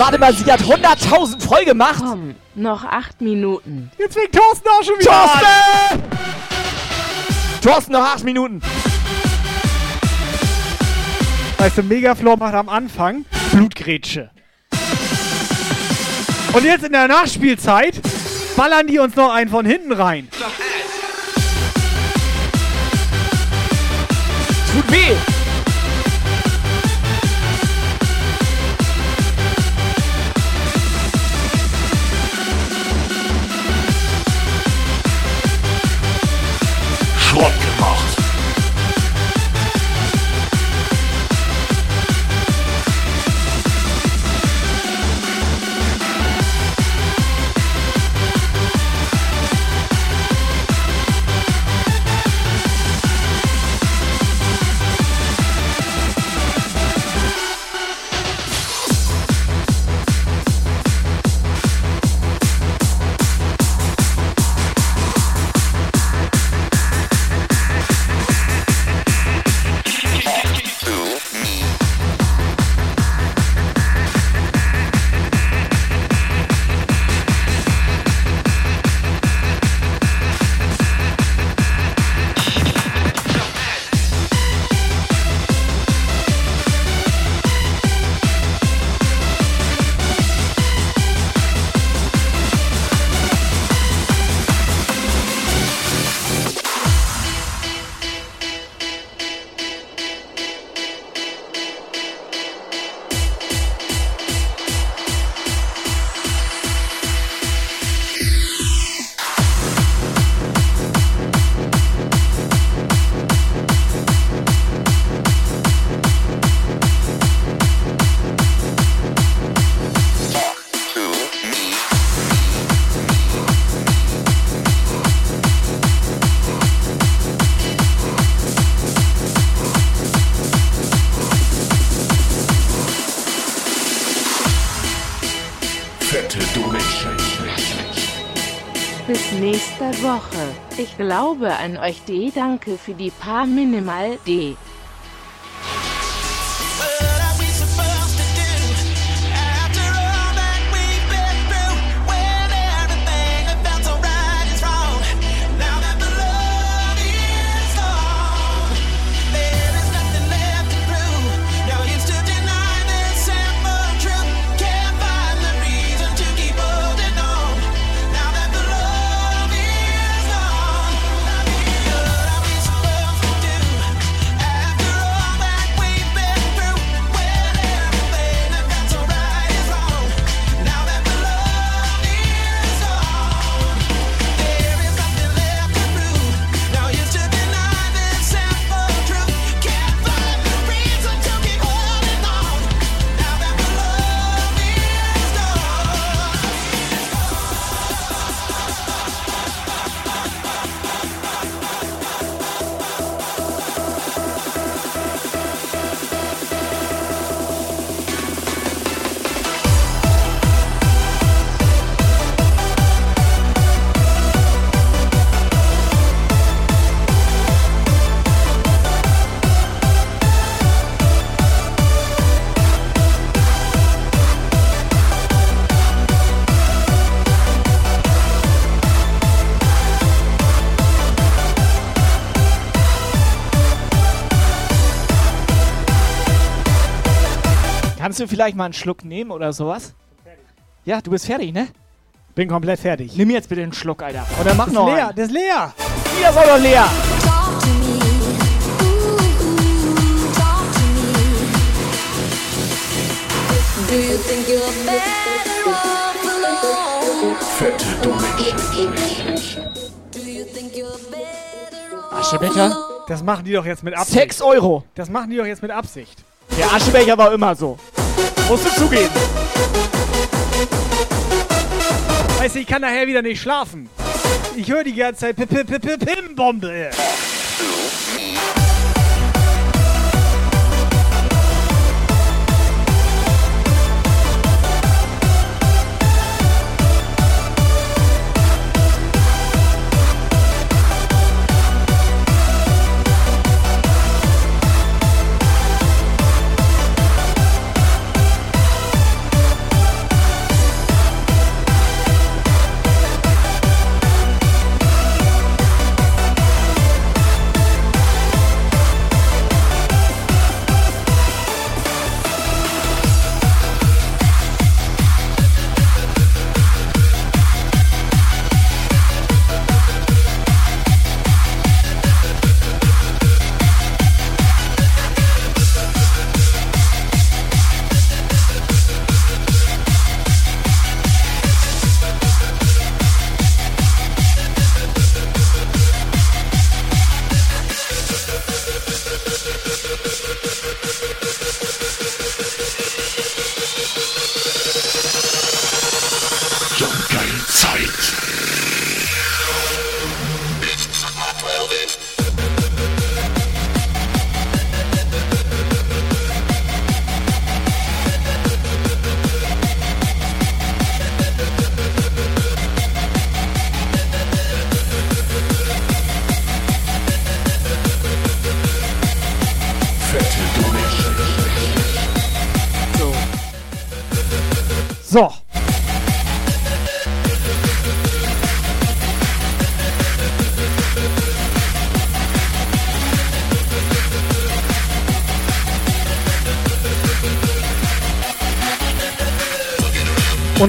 Warte mal, sie hat 100.000 voll gemacht. Komm, noch acht Minuten. Jetzt fängt Thorsten auch schon wieder an. Thorsten! Thorsten, noch 8 Minuten. Weißt du, Megafloor macht am Anfang Blutgrätsche. Und jetzt in der Nachspielzeit ballern die uns noch einen von hinten rein. Tut weh. Woche. Ich glaube an euch D. Danke für die paar Minimal D. Kannst du vielleicht mal einen Schluck nehmen oder sowas? Ja, du bist fertig, ne? Bin komplett fertig. Nimm jetzt bitte einen Schluck, Alter. Oder mach Das ist noch leer, einen. das ist leer. Hier soll doch leer. Do you think you're better off alone? Fette Aschebecher? Das machen die doch jetzt mit Absicht. 6 Euro. Das machen die doch jetzt mit Absicht. Der Aschebecher war immer so. Musst du zugeben. Weißt du, ich kann nachher wieder nicht schlafen. Ich höre die ganze Zeit Pim-Bombe. Geil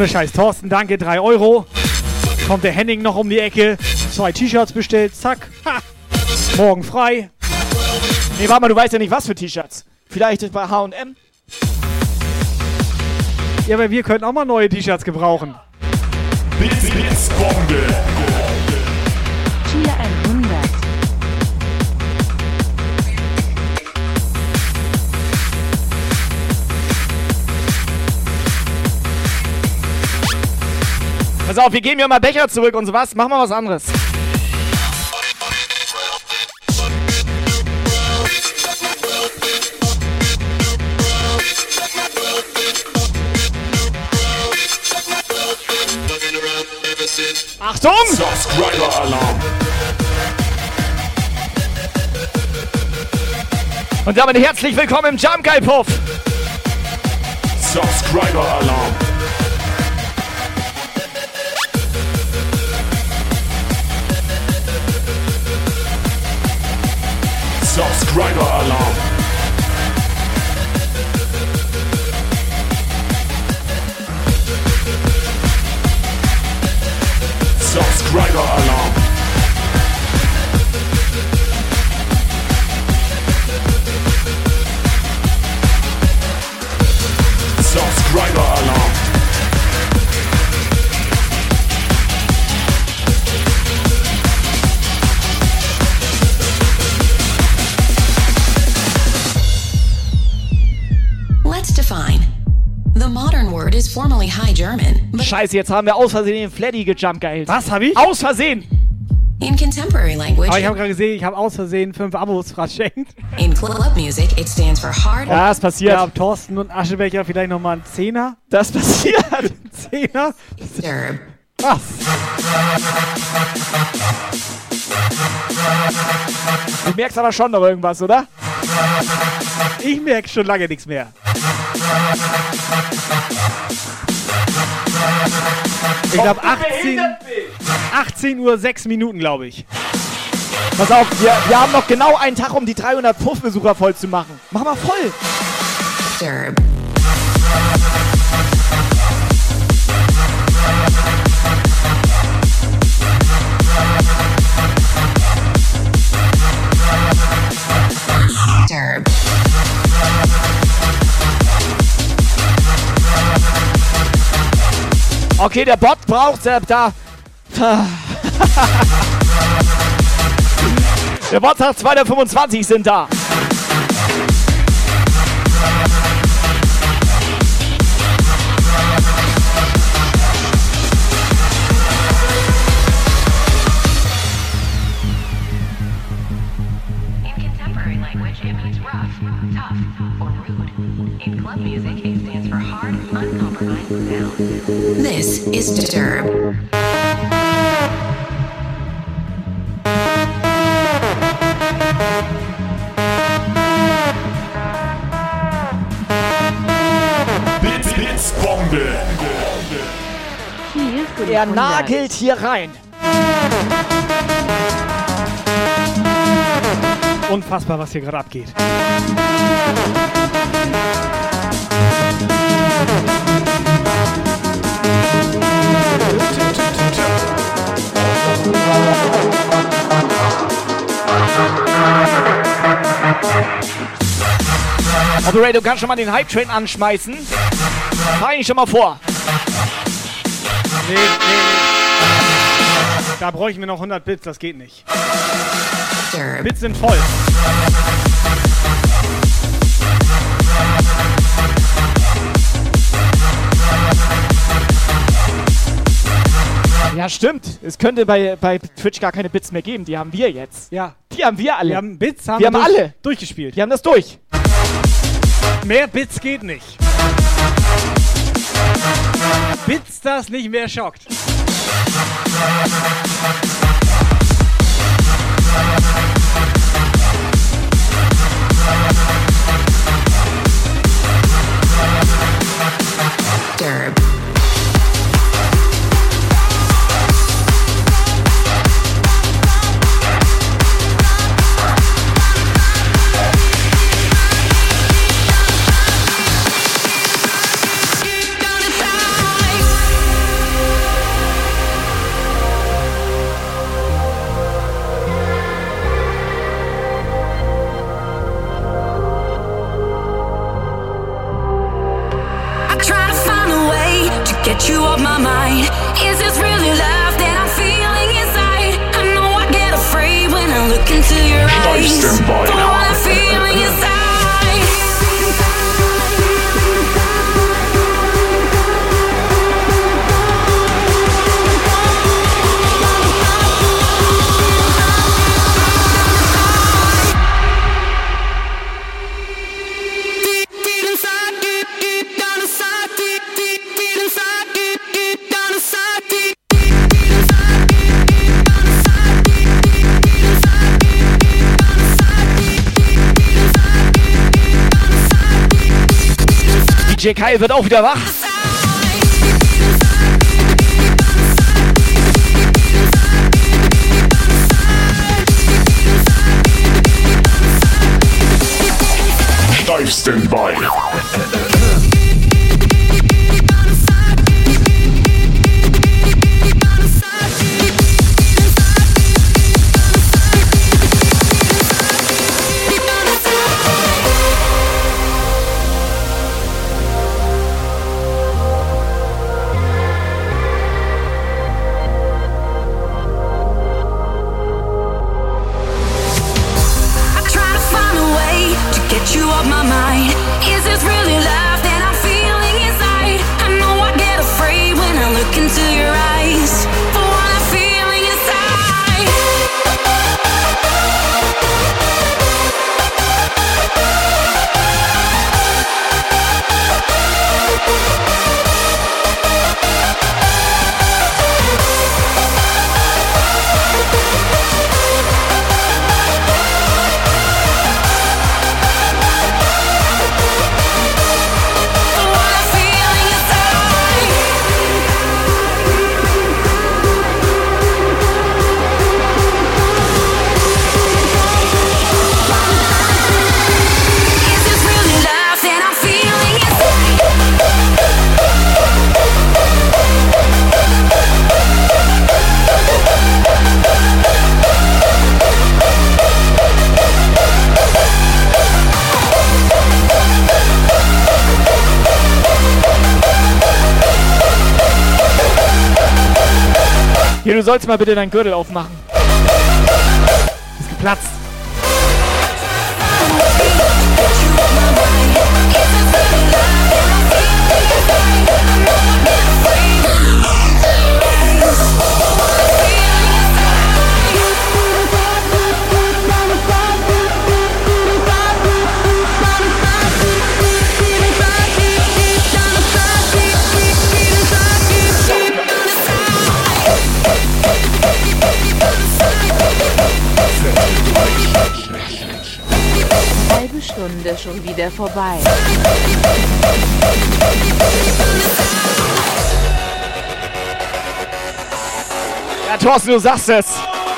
Ohne Scheiß, Thorsten, danke, 3 Euro. Kommt der Henning noch um die Ecke. Zwei T-Shirts bestellt, zack. Ha. Morgen frei. Nee, warte mal, du weißt ja nicht, was für T-Shirts. Vielleicht bei H&M? Ja, aber wir könnten auch mal neue T-Shirts gebrauchen. Blitzbombe. Pass auf, wir geben ja mal Becher zurück und sowas. Mach mal was anderes. Achtung! Subscriber Alarm. Und damit herzlich willkommen im Jump Guy Puff. Subscriber Alarm. Subscriber German, Scheiße, jetzt haben wir aus Versehen den Fleddy gejump geheilt. Was habe ich? Aus Versehen! in contemporary language, Aber ich habe gerade gesehen, ich habe aus Versehen fünf Abos verschenkt. in club music, it stands for hard. Ja, es passiert. Ja, Thorsten und Aschebecher vielleicht nochmal einen Zehner. Das passiert. [laughs] Zehner? Disturb. Was? Du merkst aber schon noch irgendwas, oder? Ich merke schon lange nichts mehr. Ich glaube 18, 18 Uhr 6 Minuten, glaube ich. Pass auf, wir, wir haben noch genau einen Tag, um die 300 Puff-Besucher voll zu machen. Mach mal voll. Disturb. Disturb. Okay, der Bot braucht äh, da. der Bot sagt 225 sind da. This is Disturb. Er nagelt hier rein. Unfassbar, was hier gerade abgeht. Operator, du kannst schon mal den Hype-Train anschmeißen. Fahr ihn schon mal vor. Nee, nee, nee. Da bräuchten wir noch 100 Bits, das geht nicht. Bits sind voll. Ja, stimmt. Es könnte bei, bei Twitch gar keine Bits mehr geben. Die haben wir jetzt. Ja. Die haben wir alle. Wir haben Bits, haben wir haben durch- alle. durchgespielt. Wir haben das durch. Mehr Bits geht nicht. Bits das nicht mehr schockt. DJ Kai wird auch wieder wach. Steif Standby. Sollst mal bitte deinen Gürtel aufmachen. Ist geplatzt. Wieder vorbei. Ja, Thorsten, du sagst es.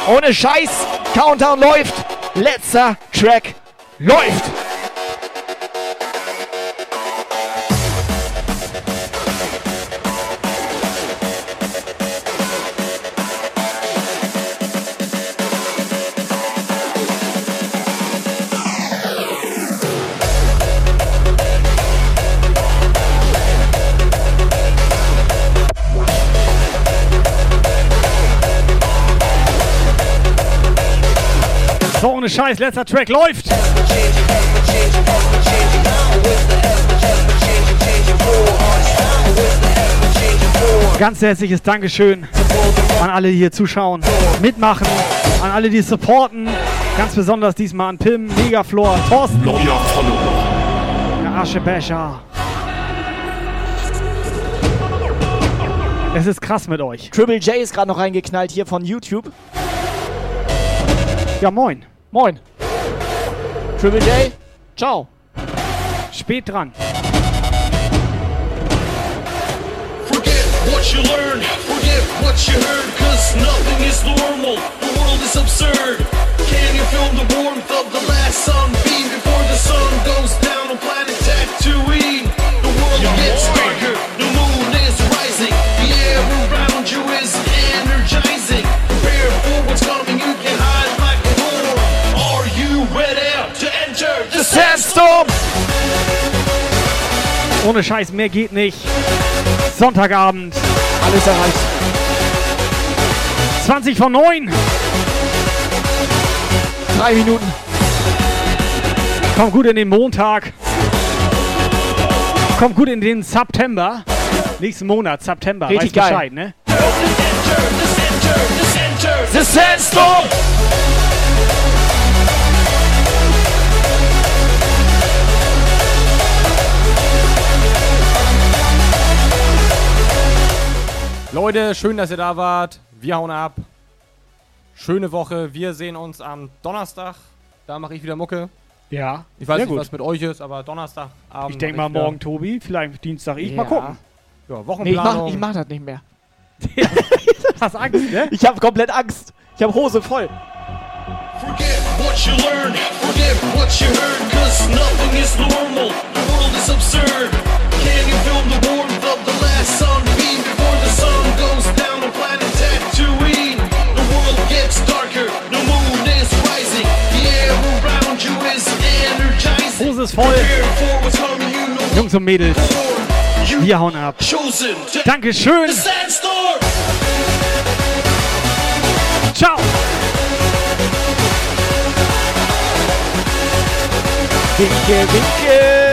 Ohne Scheiß. Countdown läuft. Letzter Track läuft. Scheiß, letzter Track läuft. Ganz herzliches Dankeschön an alle, die hier zuschauen, mitmachen, an alle, die supporten. Ganz besonders diesmal an Pim, Megaflor, Thorsten. Der Aschebecher. Es ist krass mit euch. Triple J ist gerade noch reingeknallt hier von YouTube. Ja, moin. Moin. Triple J, ciao. Spät dran. Forget what you learned, forget what you heard, cause nothing is normal. The world is absurd. Can you feel the warmth of the last sunbeam before the sun goes down on planet Tatooine? The world gets darker, Ohne Scheiß, mehr geht nicht. Sonntagabend. Alles erreicht. 20 von 9. Drei Minuten. Kommt gut in den Montag. Kommt gut in den September. Nächsten Monat, September. Richtig Weiß geil. Bescheid, ne? The Sandstorm! Leute, schön, dass ihr da wart. Wir hauen ab. Schöne Woche. Wir sehen uns am Donnerstag. Da mache ich wieder Mucke. Ja. Ich weiß sehr nicht, gut. was mit euch ist, aber Donnerstagabend. Ich denke mal wieder- morgen Tobi, vielleicht Dienstag ich. Mal Ja. gucken. Ja, Nee, ich Wochenplanung. mach, ich mach das nicht mehr. [laughs] Hast Angst, ne? Ich habe komplett Angst. Ich habe Hose voll. Forget what you learned, forget what you heard, cause nothing is normal. The world is absurd. Can you feel the warmth of the gets darker, the moon is rising, the air around you is energizing. Hose ist voll. For what's coming, you know Jungs und Mädels, wir hauen ab. Dankeschön. Ciao. Winke, winke.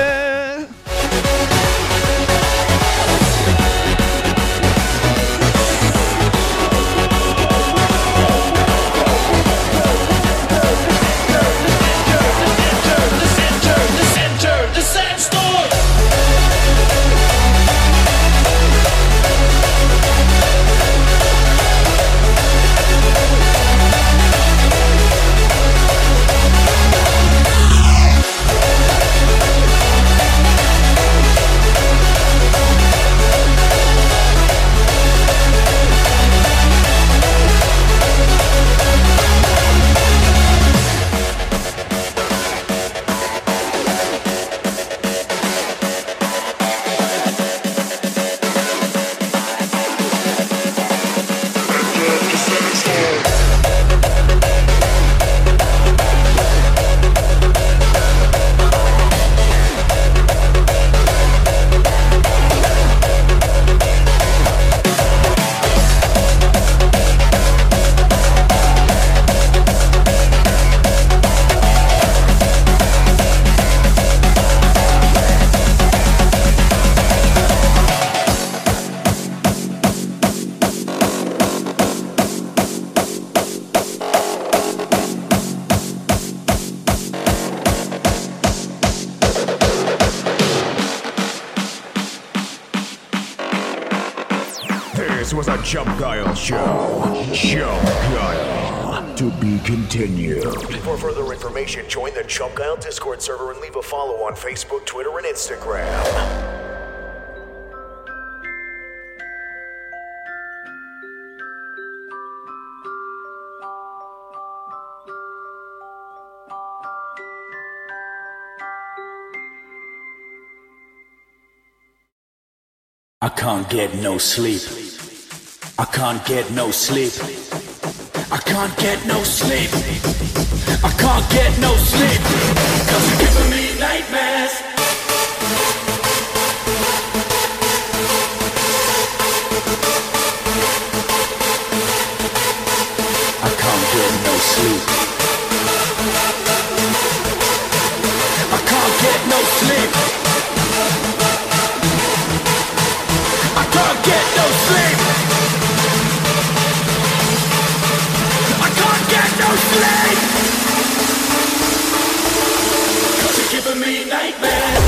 Join Guile Discord server and leave a follow on Facebook, Twitter, and Instagram. I can't get no sleep. I can't get no sleep. I can't get no sleep. I can't get no sleep. Cause you're giving me nightmares. I can't get no sleep. Cause you're giving me nightmares.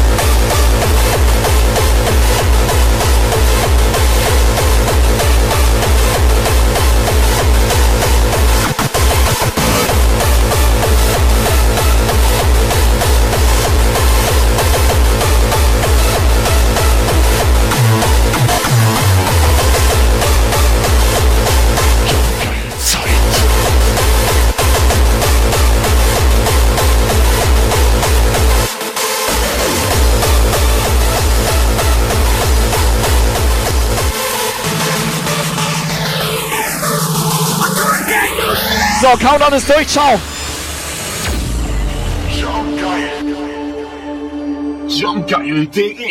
So, Countdown ist durch. Ciao. Jump Guile. Jump continued.